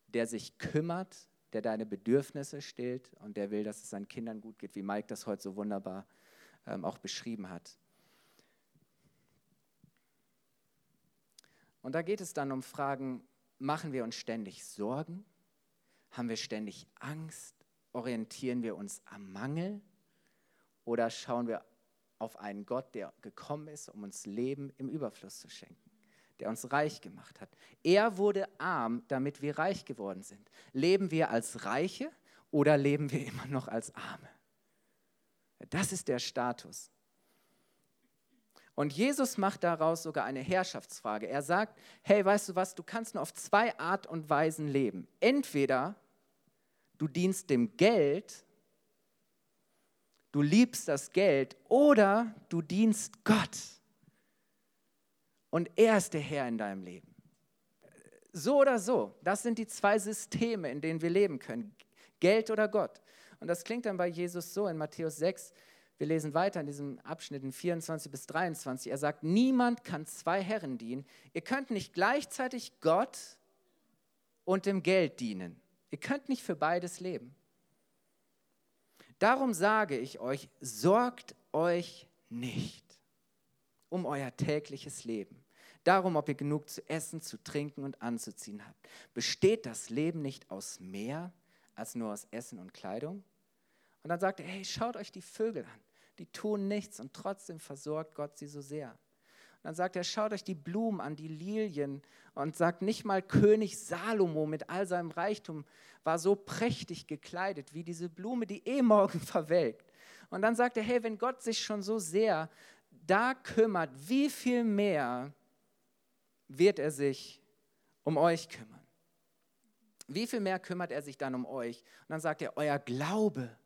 der sich kümmert der deine Bedürfnisse stillt und der will, dass es seinen Kindern gut geht, wie Mike das heute so wunderbar ähm, auch beschrieben hat. Und da geht es dann um Fragen, machen wir uns ständig Sorgen? Haben wir ständig Angst? Orientieren wir uns am Mangel? Oder schauen wir auf einen Gott, der gekommen ist, um uns Leben im Überfluss zu schenken? Der uns reich gemacht hat. Er wurde arm, damit wir reich geworden sind. Leben wir als Reiche oder leben wir immer noch als Arme? Das ist der Status. Und Jesus macht daraus sogar eine Herrschaftsfrage. Er sagt, hey, weißt du was, du kannst nur auf zwei Art und Weisen leben. Entweder du dienst dem Geld, du liebst das Geld, oder du dienst Gott und er ist der Herr in deinem Leben. So oder so, das sind die zwei Systeme, in denen wir leben können. Geld oder Gott. Und das klingt dann bei Jesus so in Matthäus 6, wir lesen weiter in diesem Abschnitt in 24 bis 23. Er sagt, niemand kann zwei Herren dienen. Ihr könnt nicht gleichzeitig Gott und dem Geld dienen. Ihr könnt nicht für beides leben. Darum sage ich euch, sorgt euch nicht um euer tägliches Leben. Darum, ob ihr genug zu essen, zu trinken und anzuziehen habt. Besteht das Leben nicht aus mehr als nur aus Essen und Kleidung? Und dann sagt er, hey, schaut euch die Vögel an. Die tun nichts und trotzdem versorgt Gott sie so sehr. Und dann sagt er, schaut euch die Blumen an, die Lilien und sagt nicht mal König Salomo mit all seinem Reichtum war so prächtig gekleidet wie diese Blume, die eh morgen verwelkt. Und dann sagt er, hey, wenn Gott sich schon so sehr da kümmert, wie viel mehr wird er sich um euch kümmern? Wie viel mehr kümmert er sich dann um euch? Und dann sagt er, euer Glaube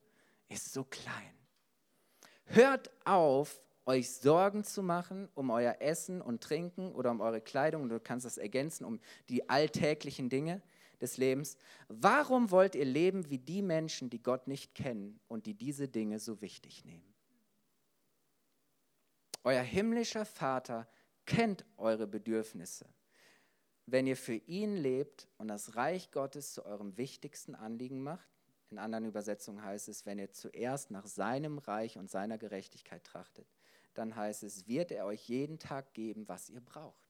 ist so klein. Hört auf, euch Sorgen zu machen um euer Essen und Trinken oder um eure Kleidung. Du kannst das ergänzen um die alltäglichen Dinge des Lebens. Warum wollt ihr leben wie die Menschen, die Gott nicht kennen und die diese Dinge so wichtig nehmen? Euer himmlischer Vater kennt eure Bedürfnisse. Wenn ihr für ihn lebt und das Reich Gottes zu eurem wichtigsten Anliegen macht, in anderen Übersetzungen heißt es, wenn ihr zuerst nach seinem Reich und seiner Gerechtigkeit trachtet, dann heißt es, wird er euch jeden Tag geben, was ihr braucht.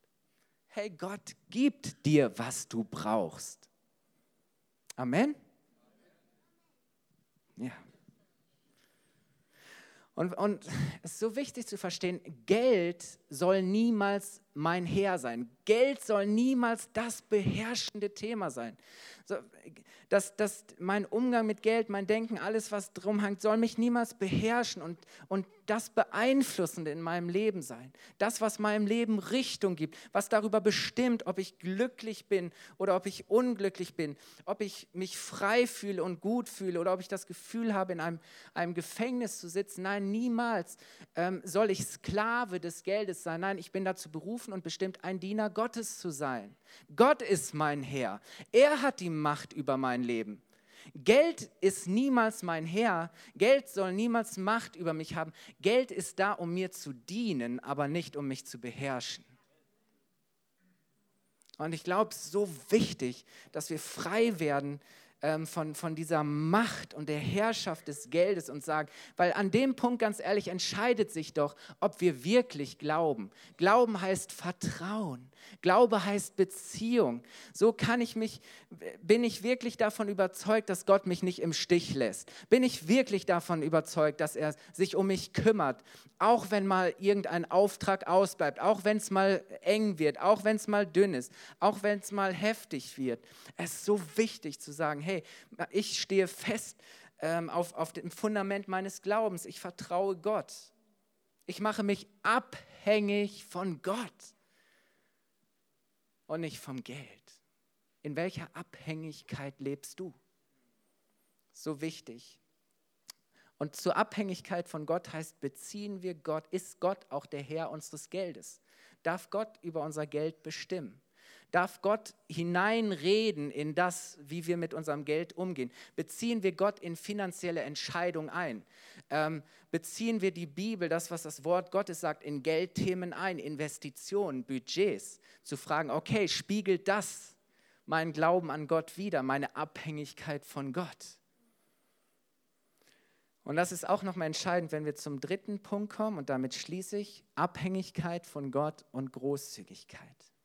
Hey, Gott gibt dir, was du brauchst. Amen? Ja. Und, und es ist so wichtig zu verstehen, Geld soll niemals mein Herr sein. Geld soll niemals das beherrschende Thema sein. So, dass, dass mein Umgang mit Geld, mein Denken, alles, was drum hängt, soll mich niemals beherrschen und, und das Beeinflussende in meinem Leben sein. Das, was meinem Leben Richtung gibt, was darüber bestimmt, ob ich glücklich bin oder ob ich unglücklich bin, ob ich mich frei fühle und gut fühle oder ob ich das Gefühl habe, in einem, einem Gefängnis zu sitzen. Nein, niemals ähm, soll ich Sklave des Geldes sein. Nein, ich bin dazu berufen und bestimmt, ein Diener Gottes zu sein. Gott ist mein Herr. Er hat die Macht über mein Leben. Geld ist niemals mein Herr. Geld soll niemals Macht über mich haben. Geld ist da, um mir zu dienen, aber nicht um mich zu beherrschen. Und ich glaube, es ist so wichtig, dass wir frei werden ähm, von, von dieser Macht und der Herrschaft des Geldes und sagen, weil an dem Punkt ganz ehrlich entscheidet sich doch, ob wir wirklich glauben. Glauben heißt Vertrauen. Glaube heißt Beziehung. So kann ich mich, bin ich wirklich davon überzeugt, dass Gott mich nicht im Stich lässt. Bin ich wirklich davon überzeugt, dass er sich um mich kümmert, auch wenn mal irgendein Auftrag ausbleibt, auch wenn es mal eng wird, auch wenn es mal dünn ist, auch wenn es mal heftig wird. Es ist so wichtig zu sagen, hey, ich stehe fest ähm, auf, auf dem Fundament meines Glaubens. Ich vertraue Gott. Ich mache mich abhängig von Gott und nicht vom Geld. In welcher Abhängigkeit lebst du? So wichtig. Und zur Abhängigkeit von Gott heißt, beziehen wir Gott, ist Gott auch der Herr unseres Geldes? Darf Gott über unser Geld bestimmen? Darf Gott hineinreden in das, wie wir mit unserem Geld umgehen? Beziehen wir Gott in finanzielle Entscheidungen ein? Ähm, beziehen wir die Bibel, das, was das Wort Gottes sagt, in Geldthemen ein, Investitionen, Budgets? Zu fragen, okay, spiegelt das meinen Glauben an Gott wider, meine Abhängigkeit von Gott? Und das ist auch nochmal entscheidend, wenn wir zum dritten Punkt kommen, und damit schließe ich, Abhängigkeit von Gott und Großzügigkeit.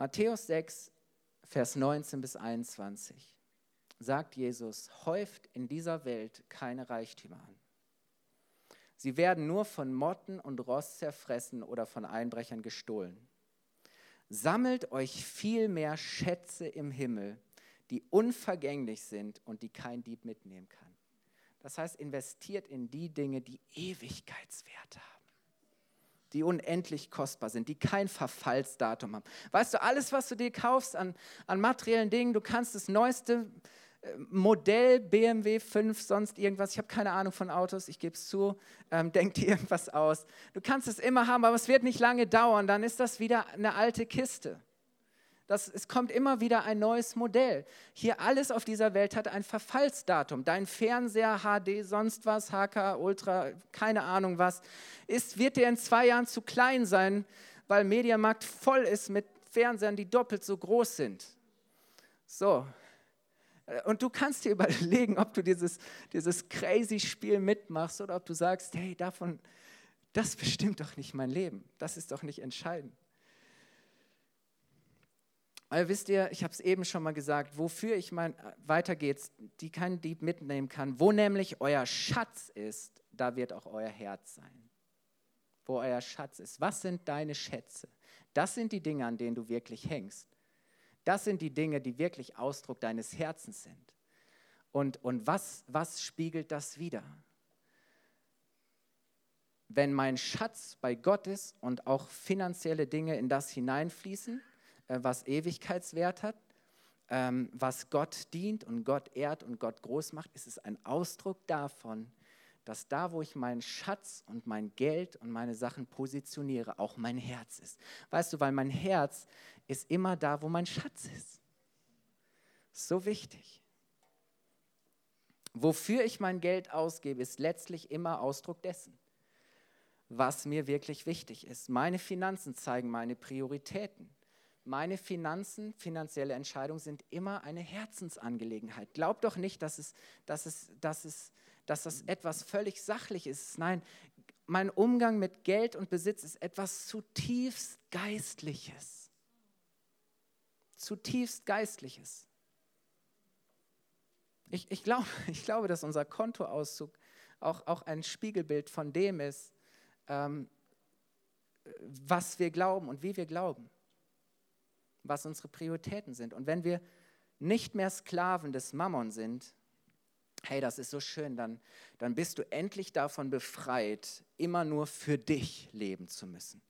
Matthäus 6, Vers 19 bis 21 sagt Jesus, häuft in dieser Welt keine Reichtümer an. Sie werden nur von Motten und Rost zerfressen oder von Einbrechern gestohlen. Sammelt euch vielmehr Schätze im Himmel, die unvergänglich sind und die kein Dieb mitnehmen kann. Das heißt, investiert in die Dinge, die Ewigkeitswert haben die unendlich kostbar sind, die kein Verfallsdatum haben. Weißt du, alles, was du dir kaufst an, an materiellen Dingen, du kannst das neueste äh, Modell BMW 5, sonst irgendwas, ich habe keine Ahnung von Autos, ich gebe es zu, ähm, denk dir irgendwas aus. Du kannst es immer haben, aber es wird nicht lange dauern, dann ist das wieder eine alte Kiste. Das, es kommt immer wieder ein neues Modell. Hier alles auf dieser Welt hat ein Verfallsdatum. Dein Fernseher, HD, sonst was, HK, Ultra, keine Ahnung was, ist, wird dir in zwei Jahren zu klein sein, weil Mediamarkt voll ist mit Fernsehern, die doppelt so groß sind. So, Und du kannst dir überlegen, ob du dieses, dieses crazy Spiel mitmachst oder ob du sagst, hey, davon, das bestimmt doch nicht mein Leben. Das ist doch nicht entscheidend. Weil wisst ihr, ich habe es eben schon mal gesagt, wofür ich mein, weiter geht's, die kein Dieb mitnehmen kann. Wo nämlich euer Schatz ist, da wird auch euer Herz sein. Wo euer Schatz ist. Was sind deine Schätze? Das sind die Dinge, an denen du wirklich hängst. Das sind die Dinge, die wirklich Ausdruck deines Herzens sind. Und, und was, was spiegelt das wider? Wenn mein Schatz bei Gott ist und auch finanzielle Dinge in das hineinfließen, äh, was Ewigkeitswert hat, ähm, was Gott dient und Gott ehrt und Gott groß macht, ist es ein Ausdruck davon, dass da, wo ich meinen Schatz und mein Geld und meine Sachen positioniere, auch mein Herz ist. Weißt du, weil mein Herz ist immer da, wo mein Schatz ist. So wichtig. Wofür ich mein Geld ausgebe, ist letztlich immer Ausdruck dessen, was mir wirklich wichtig ist. Meine Finanzen zeigen meine Prioritäten. Meine Finanzen, finanzielle Entscheidungen sind immer eine Herzensangelegenheit. Glaub doch nicht, dass es, dass es, dass es dass das etwas völlig Sachliches ist. Nein, mein Umgang mit Geld und Besitz ist etwas zutiefst Geistliches. Zutiefst Geistliches. Ich, ich, glaub, ich glaube, dass unser Kontoauszug auch, auch ein Spiegelbild von dem ist, ähm, was wir glauben und wie wir glauben, was unsere Prioritäten sind. Und wenn wir nicht mehr Sklaven des Mammon sind, hey, das ist so schön, dann, dann bist du endlich davon befreit, immer nur für dich leben zu müssen.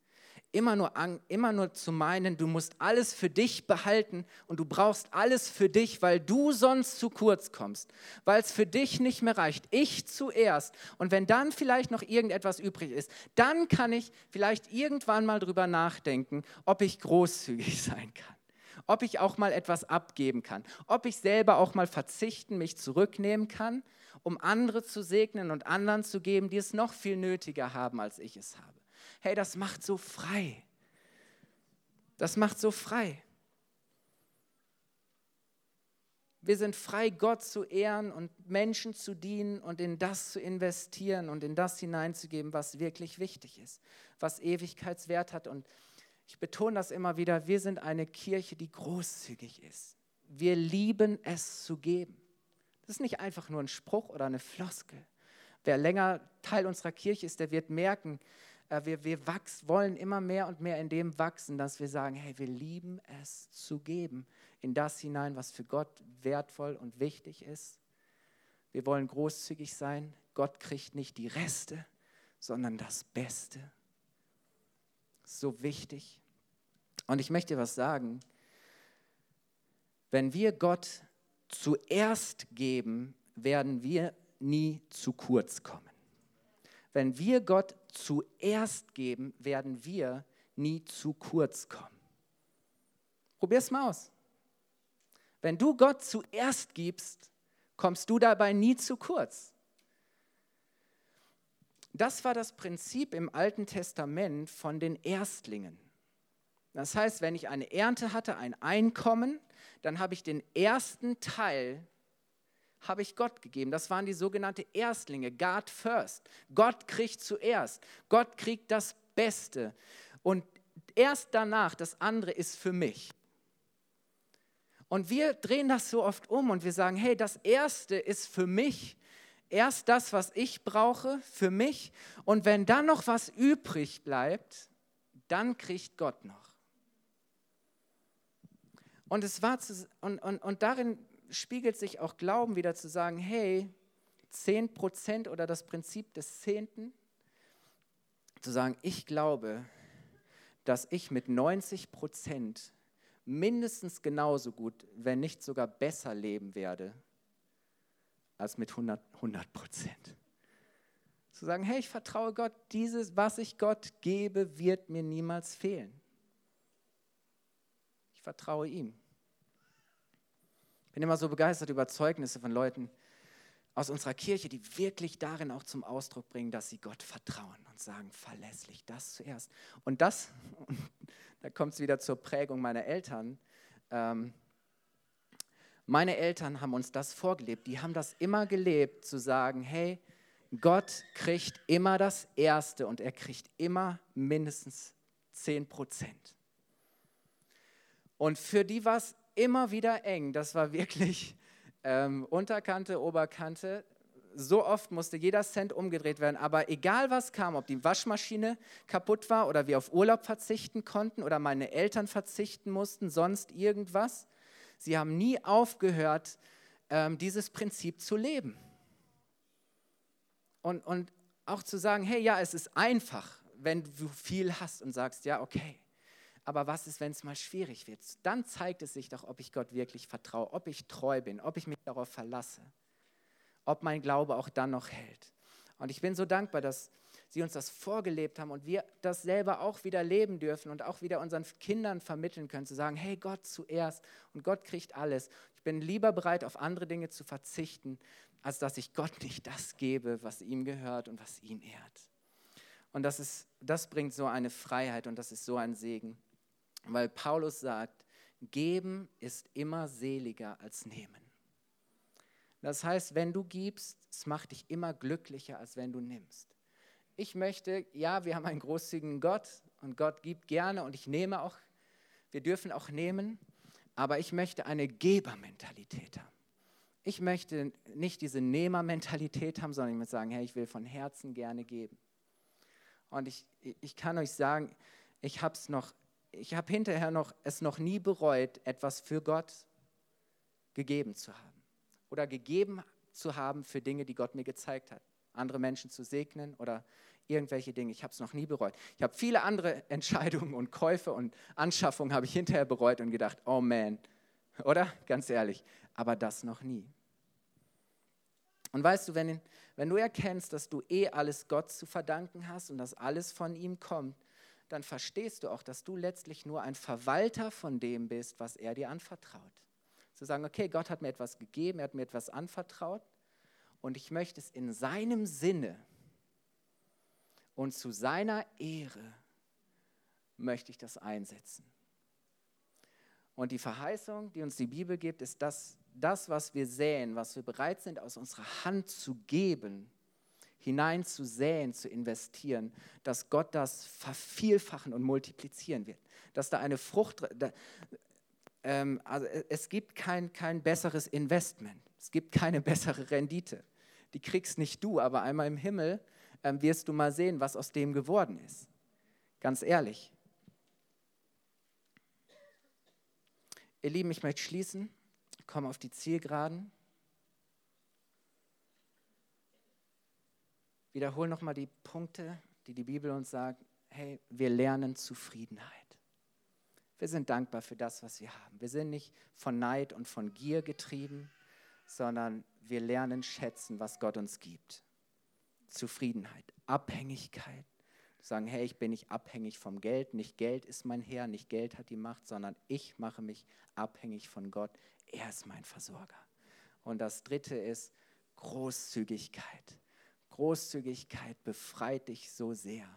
Immer nur, immer nur zu meinen, du musst alles für dich behalten und du brauchst alles für dich, weil du sonst zu kurz kommst, weil es für dich nicht mehr reicht. Ich zuerst. Und wenn dann vielleicht noch irgendetwas übrig ist, dann kann ich vielleicht irgendwann mal drüber nachdenken, ob ich großzügig sein kann ob ich auch mal etwas abgeben kann, ob ich selber auch mal verzichten, mich zurücknehmen kann, um andere zu segnen und anderen zu geben, die es noch viel nötiger haben, als ich es habe. Hey, das macht so frei. Das macht so frei. Wir sind frei, Gott zu ehren und Menschen zu dienen und in das zu investieren und in das hineinzugeben, was wirklich wichtig ist, was Ewigkeitswert hat. Und ich betone das immer wieder, wir sind eine Kirche, die großzügig ist. Wir lieben es zu geben. Das ist nicht einfach nur ein Spruch oder eine Floskel. Wer länger Teil unserer Kirche ist, der wird merken, wir, wir wachs, wollen immer mehr und mehr in dem wachsen, dass wir sagen, hey, wir lieben es zu geben, in das hinein, was für Gott wertvoll und wichtig ist. Wir wollen großzügig sein. Gott kriegt nicht die Reste, sondern das Beste. So wichtig. Und ich möchte dir was sagen. Wenn wir Gott zuerst geben, werden wir nie zu kurz kommen. Wenn wir Gott zuerst geben, werden wir nie zu kurz kommen. Probier es mal aus. Wenn du Gott zuerst gibst, kommst du dabei nie zu kurz. Das war das Prinzip im Alten Testament von den Erstlingen. Das heißt, wenn ich eine Ernte hatte, ein Einkommen, dann habe ich den ersten Teil habe ich Gott gegeben. Das waren die sogenannten Erstlinge, God first. Gott kriegt zuerst. Gott kriegt das Beste. Und erst danach, das andere ist für mich. Und wir drehen das so oft um und wir sagen, hey, das Erste ist für mich. Erst das, was ich brauche, für mich. Und wenn dann noch was übrig bleibt, dann kriegt Gott noch. Und, es war zu, und, und, und darin spiegelt sich auch Glauben wieder zu sagen, hey, 10 Prozent oder das Prinzip des Zehnten, zu sagen, ich glaube, dass ich mit 90 Prozent mindestens genauso gut, wenn nicht sogar besser leben werde, als mit 100 Prozent. Zu sagen, hey, ich vertraue Gott, dieses, was ich Gott gebe, wird mir niemals fehlen. Ich vertraue ihm. Bin immer so begeistert über Zeugnisse von Leuten aus unserer Kirche, die wirklich darin auch zum Ausdruck bringen, dass sie Gott vertrauen und sagen, verlässlich, das zuerst. Und das, da kommt es wieder zur Prägung meiner Eltern. Ähm, Meine Eltern haben uns das vorgelebt. Die haben das immer gelebt, zu sagen, hey, Gott kriegt immer das Erste und er kriegt immer mindestens 10 Prozent. Und für die war es immer wieder eng. Das war wirklich ähm, Unterkante, Oberkante. So oft musste jeder Cent umgedreht werden. Aber egal was kam, ob die Waschmaschine kaputt war oder wir auf Urlaub verzichten konnten oder meine Eltern verzichten mussten, sonst irgendwas, sie haben nie aufgehört, ähm, dieses Prinzip zu leben. Und, und auch zu sagen, hey, ja, es ist einfach, wenn du viel hast und sagst, ja, okay. Aber was ist, wenn es mal schwierig wird? Dann zeigt es sich doch, ob ich Gott wirklich vertraue, ob ich treu bin, ob ich mich darauf verlasse, ob mein Glaube auch dann noch hält. Und ich bin so dankbar, dass sie uns das vorgelebt haben und wir das selber auch wieder leben dürfen und auch wieder unseren Kindern vermitteln können, zu sagen, hey Gott zuerst und Gott kriegt alles. Ich bin lieber bereit, auf andere Dinge zu verzichten, als dass ich Gott nicht das gebe, was ihm gehört und was ihn ehrt. Und das, ist, das bringt so eine Freiheit und das ist so ein Segen, weil Paulus sagt, geben ist immer seliger als nehmen. Das heißt, wenn du gibst, es macht dich immer glücklicher, als wenn du nimmst. Ich möchte, ja, wir haben einen großzügigen Gott und Gott gibt gerne und ich nehme auch, wir dürfen auch nehmen, aber ich möchte eine Gebermentalität haben. Ich möchte nicht diese Nehmermentalität haben, sondern ich möchte sagen, hey, ich will von Herzen gerne geben. Und ich, ich kann euch sagen, ich habe es noch, ich habe hinterher noch es noch nie bereut, etwas für Gott gegeben zu haben oder gegeben zu haben für Dinge, die Gott mir gezeigt hat, andere Menschen zu segnen oder irgendwelche Dinge. Ich habe es noch nie bereut. Ich habe viele andere Entscheidungen und Käufe und Anschaffungen habe ich hinterher bereut und gedacht, oh man, oder? Ganz ehrlich, aber das noch nie. Und weißt du, wenn, wenn du erkennst, dass du eh alles Gott zu verdanken hast und dass alles von ihm kommt, dann verstehst du auch, dass du letztlich nur ein Verwalter von dem bist, was er dir anvertraut. Zu sagen, okay, Gott hat mir etwas gegeben, er hat mir etwas anvertraut und ich möchte es in seinem Sinne und zu seiner Ehre möchte ich das einsetzen. Und die Verheißung, die uns die Bibel gibt, ist, dass das, was wir säen, was wir bereit sind, aus unserer Hand zu geben, hinein zu säen, zu investieren, dass Gott das vervielfachen und multiplizieren wird. Dass da eine Frucht, da, ähm, also es gibt kein, kein besseres Investment, es gibt keine bessere Rendite. Die kriegst nicht du, aber einmal im Himmel ähm, wirst du mal sehen, was aus dem geworden ist. Ganz ehrlich. Ihr Lieben, ich möchte schließen komme auf die Zielgeraden. Wiederhole nochmal die Punkte, die die Bibel uns sagt. Hey, wir lernen Zufriedenheit. Wir sind dankbar für das, was wir haben. Wir sind nicht von Neid und von Gier getrieben, sondern wir lernen schätzen, was Gott uns gibt. Zufriedenheit, Abhängigkeit. Sagen, hey, ich bin nicht abhängig vom Geld, nicht Geld ist mein Herr, nicht Geld hat die Macht, sondern ich mache mich abhängig von Gott. Er ist mein Versorger. Und das dritte ist Großzügigkeit. Großzügigkeit befreit dich so sehr.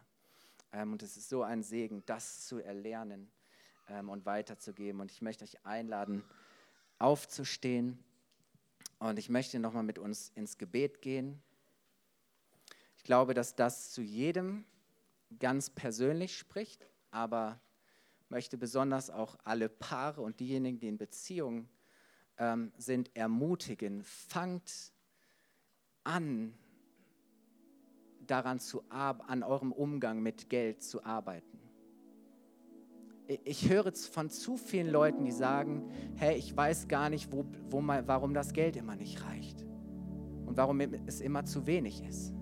Ähm, und es ist so ein Segen, das zu erlernen ähm, und weiterzugeben. Und ich möchte euch einladen, aufzustehen. Und ich möchte nochmal mit uns ins Gebet gehen. Ich glaube, dass das zu jedem ganz persönlich spricht, aber möchte besonders auch alle Paare und diejenigen, die in Beziehungen ähm, sind, ermutigen. Fangt an, daran zu an eurem Umgang mit Geld zu arbeiten. Ich höre von zu vielen Leuten, die sagen, hey, ich weiß gar nicht, wo, wo mal, warum das Geld immer nicht reicht und warum es immer zu wenig ist.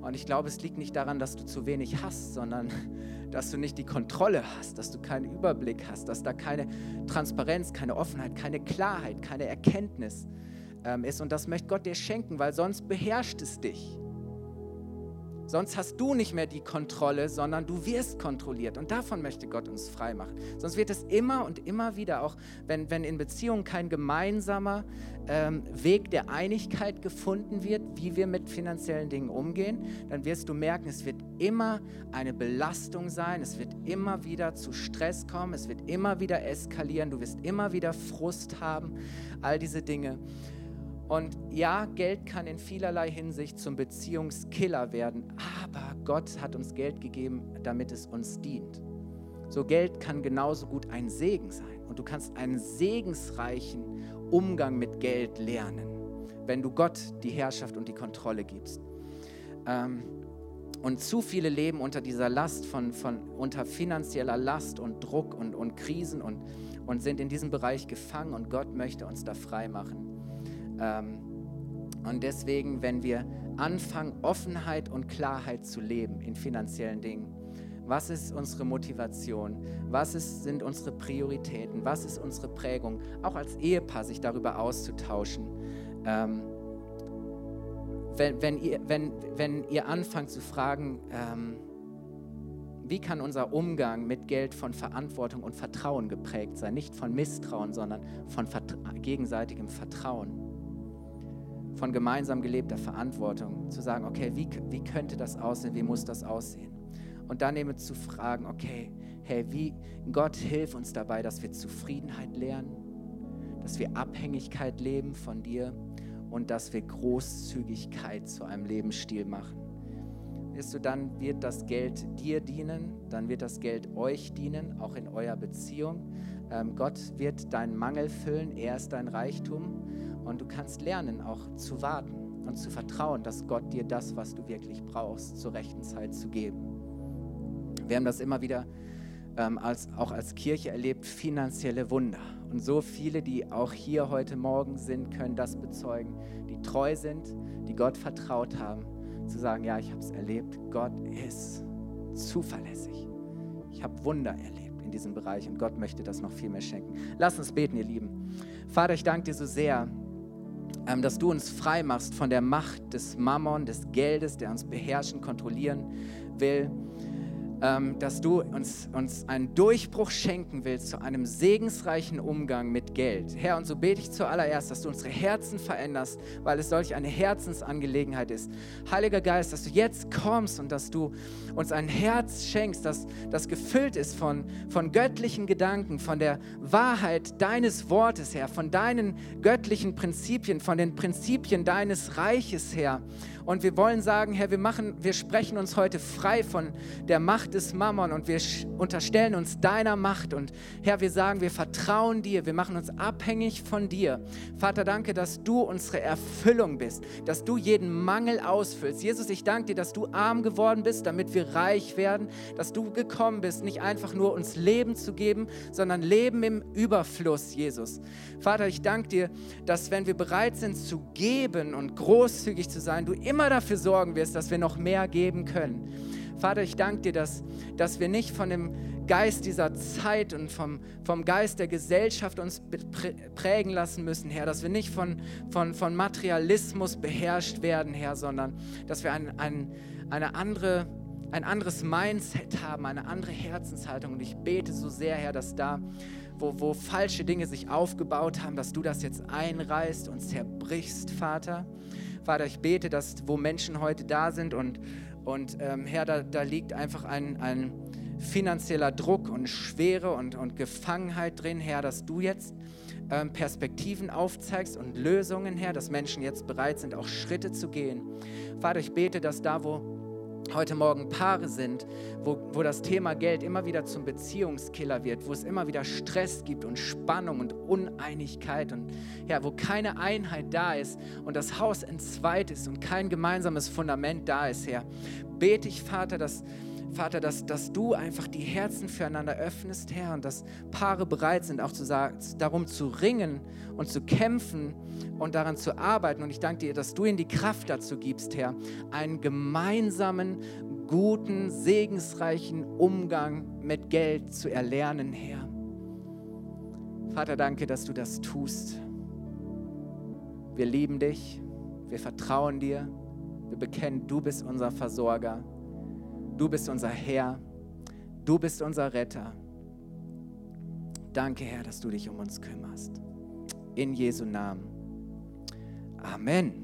Und ich glaube, es liegt nicht daran, dass du zu wenig hast, sondern dass du nicht die Kontrolle hast, dass du keinen Überblick hast, dass da keine Transparenz, keine Offenheit, keine Klarheit, keine Erkenntnis ähm, ist. Und das möchte Gott dir schenken, weil sonst beherrscht es dich. Sonst hast du nicht mehr die Kontrolle, sondern du wirst kontrolliert. Und davon möchte Gott uns frei machen. Sonst wird es immer und immer wieder, auch wenn, wenn in Beziehungen kein gemeinsamer ähm, Weg der Einigkeit gefunden wird, wie wir mit finanziellen Dingen umgehen, dann wirst du merken, es wird immer eine Belastung sein, es wird immer wieder zu Stress kommen, es wird immer wieder eskalieren, du wirst immer wieder Frust haben, all diese Dinge. Und ja, Geld kann in vielerlei Hinsicht zum Beziehungskiller werden, aber Gott hat uns Geld gegeben, damit es uns dient. So Geld kann genauso gut ein Segen sein und du kannst einen segensreichen Umgang mit Geld lernen, wenn du Gott die Herrschaft und die Kontrolle gibst. Ähm, und zu viele leben unter dieser Last von, von unter finanzieller Last und Druck und, und Krisen und, und sind in diesem Bereich gefangen und Gott möchte uns da frei machen. Ähm, und deswegen, wenn wir anfangen, Offenheit und Klarheit zu leben in finanziellen Dingen, was ist unsere Motivation? Was ist, sind unsere Prioritäten? Was ist unsere Prägung? Auch als Ehepaar sich darüber auszutauschen. Ähm, wenn, wenn, ihr, wenn, wenn ihr anfangt zu fragen, ähm, wie kann unser Umgang mit Geld von Verantwortung und Vertrauen geprägt sein? Nicht von Misstrauen, sondern von gegenseitigem Vertrauen von gemeinsam gelebter Verantwortung, zu sagen, okay, wie, wie könnte das aussehen, wie muss das aussehen? Und dann eben zu fragen, okay, hey, wie, Gott, hilf uns dabei, dass wir Zufriedenheit lernen, dass wir Abhängigkeit leben von dir und dass wir Großzügigkeit zu einem Lebensstil machen. Weißt du, dann wird das Geld dir dienen, dann wird das Geld euch dienen, auch in eurer Beziehung. Ähm, Gott wird deinen Mangel füllen, er ist dein Reichtum und du kannst lernen, auch zu warten und zu vertrauen, dass Gott dir das, was du wirklich brauchst, zur rechten Zeit zu geben. Wir haben das immer wieder ähm, als, auch als Kirche erlebt, finanzielle Wunder. Und so viele, die auch hier heute Morgen sind, können das bezeugen, die treu sind, die Gott vertraut haben, zu sagen, ja, ich habe es erlebt, Gott ist zuverlässig. Ich habe Wunder erlebt in diesem Bereich und Gott möchte das noch viel mehr schenken. Lass uns beten, ihr Lieben. Vater, ich danke dir so sehr, dass du uns frei machst von der Macht des Mammon, des Geldes, der uns beherrschen, kontrollieren will ähm, dass du uns, uns einen Durchbruch schenken willst zu einem segensreichen Umgang mit Geld. Herr, und so bete ich zuallererst, dass du unsere Herzen veränderst, weil es solch eine Herzensangelegenheit ist. Heiliger Geist, dass du jetzt kommst und dass du uns ein Herz schenkst, das, das gefüllt ist von, von göttlichen Gedanken, von der Wahrheit deines Wortes, Herr, von deinen göttlichen Prinzipien, von den Prinzipien deines Reiches, Herr. Und wir wollen sagen, Herr, wir, machen, wir sprechen uns heute frei von der Macht des Mammon und wir unterstellen uns deiner Macht. Und Herr, wir sagen, wir vertrauen dir, wir machen uns abhängig von dir. Vater, danke, dass du unsere Erfüllung bist, dass du jeden Mangel ausfüllst. Jesus, ich danke dir, dass du arm geworden bist, damit wir reich werden, dass du gekommen bist, nicht einfach nur uns Leben zu geben, sondern Leben im Überfluss, Jesus. Vater, ich danke dir, dass wenn wir bereit sind zu geben und großzügig zu sein, du immer dafür sorgen wirst, dass wir noch mehr geben können. Vater, ich danke dir, dass, dass wir nicht von dem Geist dieser Zeit und vom, vom Geist der Gesellschaft uns prägen lassen müssen, Herr, dass wir nicht von, von, von Materialismus beherrscht werden, Herr, sondern dass wir ein, ein, eine andere, ein anderes Mindset haben, eine andere Herzenshaltung. Und ich bete so sehr, Herr, dass da wo, wo falsche Dinge sich aufgebaut haben, dass du das jetzt einreißt und zerbrichst, Vater. Vater, ich bete, dass wo Menschen heute da sind und, und ähm, Herr, da, da liegt einfach ein, ein finanzieller Druck und Schwere und, und Gefangenheit drin, Herr, dass du jetzt ähm, Perspektiven aufzeigst und Lösungen, Herr, dass Menschen jetzt bereit sind, auch Schritte zu gehen. Vater, ich bete, dass da, wo heute Morgen Paare sind, wo, wo das Thema Geld immer wieder zum Beziehungskiller wird, wo es immer wieder Stress gibt und Spannung und Uneinigkeit und ja, wo keine Einheit da ist und das Haus entzweit ist und kein gemeinsames Fundament da ist, Herr, bete ich, Vater, dass Vater, dass, dass du einfach die Herzen füreinander öffnest, Herr, und dass Paare bereit sind, auch zu sagen, darum zu ringen und zu kämpfen und daran zu arbeiten. Und ich danke dir, dass du ihnen die Kraft dazu gibst, Herr, einen gemeinsamen, guten, segensreichen Umgang mit Geld zu erlernen, Herr. Vater, danke, dass du das tust. Wir lieben dich, wir vertrauen dir, wir bekennen, du bist unser Versorger. Du bist unser Herr. Du bist unser Retter. Danke, Herr, dass du dich um uns kümmerst. In Jesu Namen. Amen.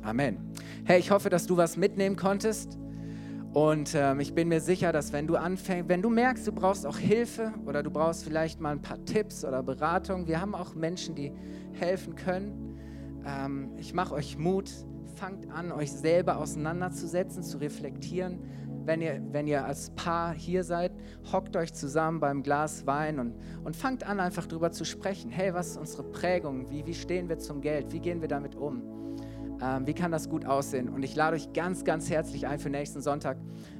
Amen. Hey, ich hoffe, dass du was mitnehmen konntest. Und ähm, ich bin mir sicher, dass wenn du anfängst, wenn du merkst, du brauchst auch Hilfe oder du brauchst vielleicht mal ein paar Tipps oder Beratung, wir haben auch Menschen, die helfen können. Ähm, ich mache euch Mut, fangt an, euch selber auseinanderzusetzen, zu reflektieren. Wenn ihr, wenn ihr als Paar hier seid, hockt euch zusammen beim Glas Wein und, und fangt an, einfach darüber zu sprechen. Hey, was ist unsere Prägung? Wie, wie stehen wir zum Geld? Wie gehen wir damit um? Ähm, wie kann das gut aussehen? Und ich lade euch ganz, ganz herzlich ein für nächsten Sonntag.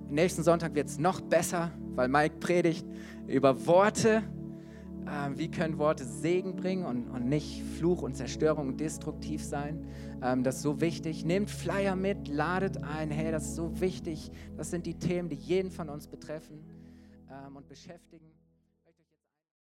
Nächsten Sonntag wird es noch besser, weil Mike predigt über Worte. Ähm, wie können Worte Segen bringen und, und nicht Fluch und Zerstörung und destruktiv sein? Ähm, das ist so wichtig. Nehmt Flyer mit, ladet ein. Hey, das ist so wichtig. Das sind die Themen, die jeden von uns betreffen ähm, und beschäftigen.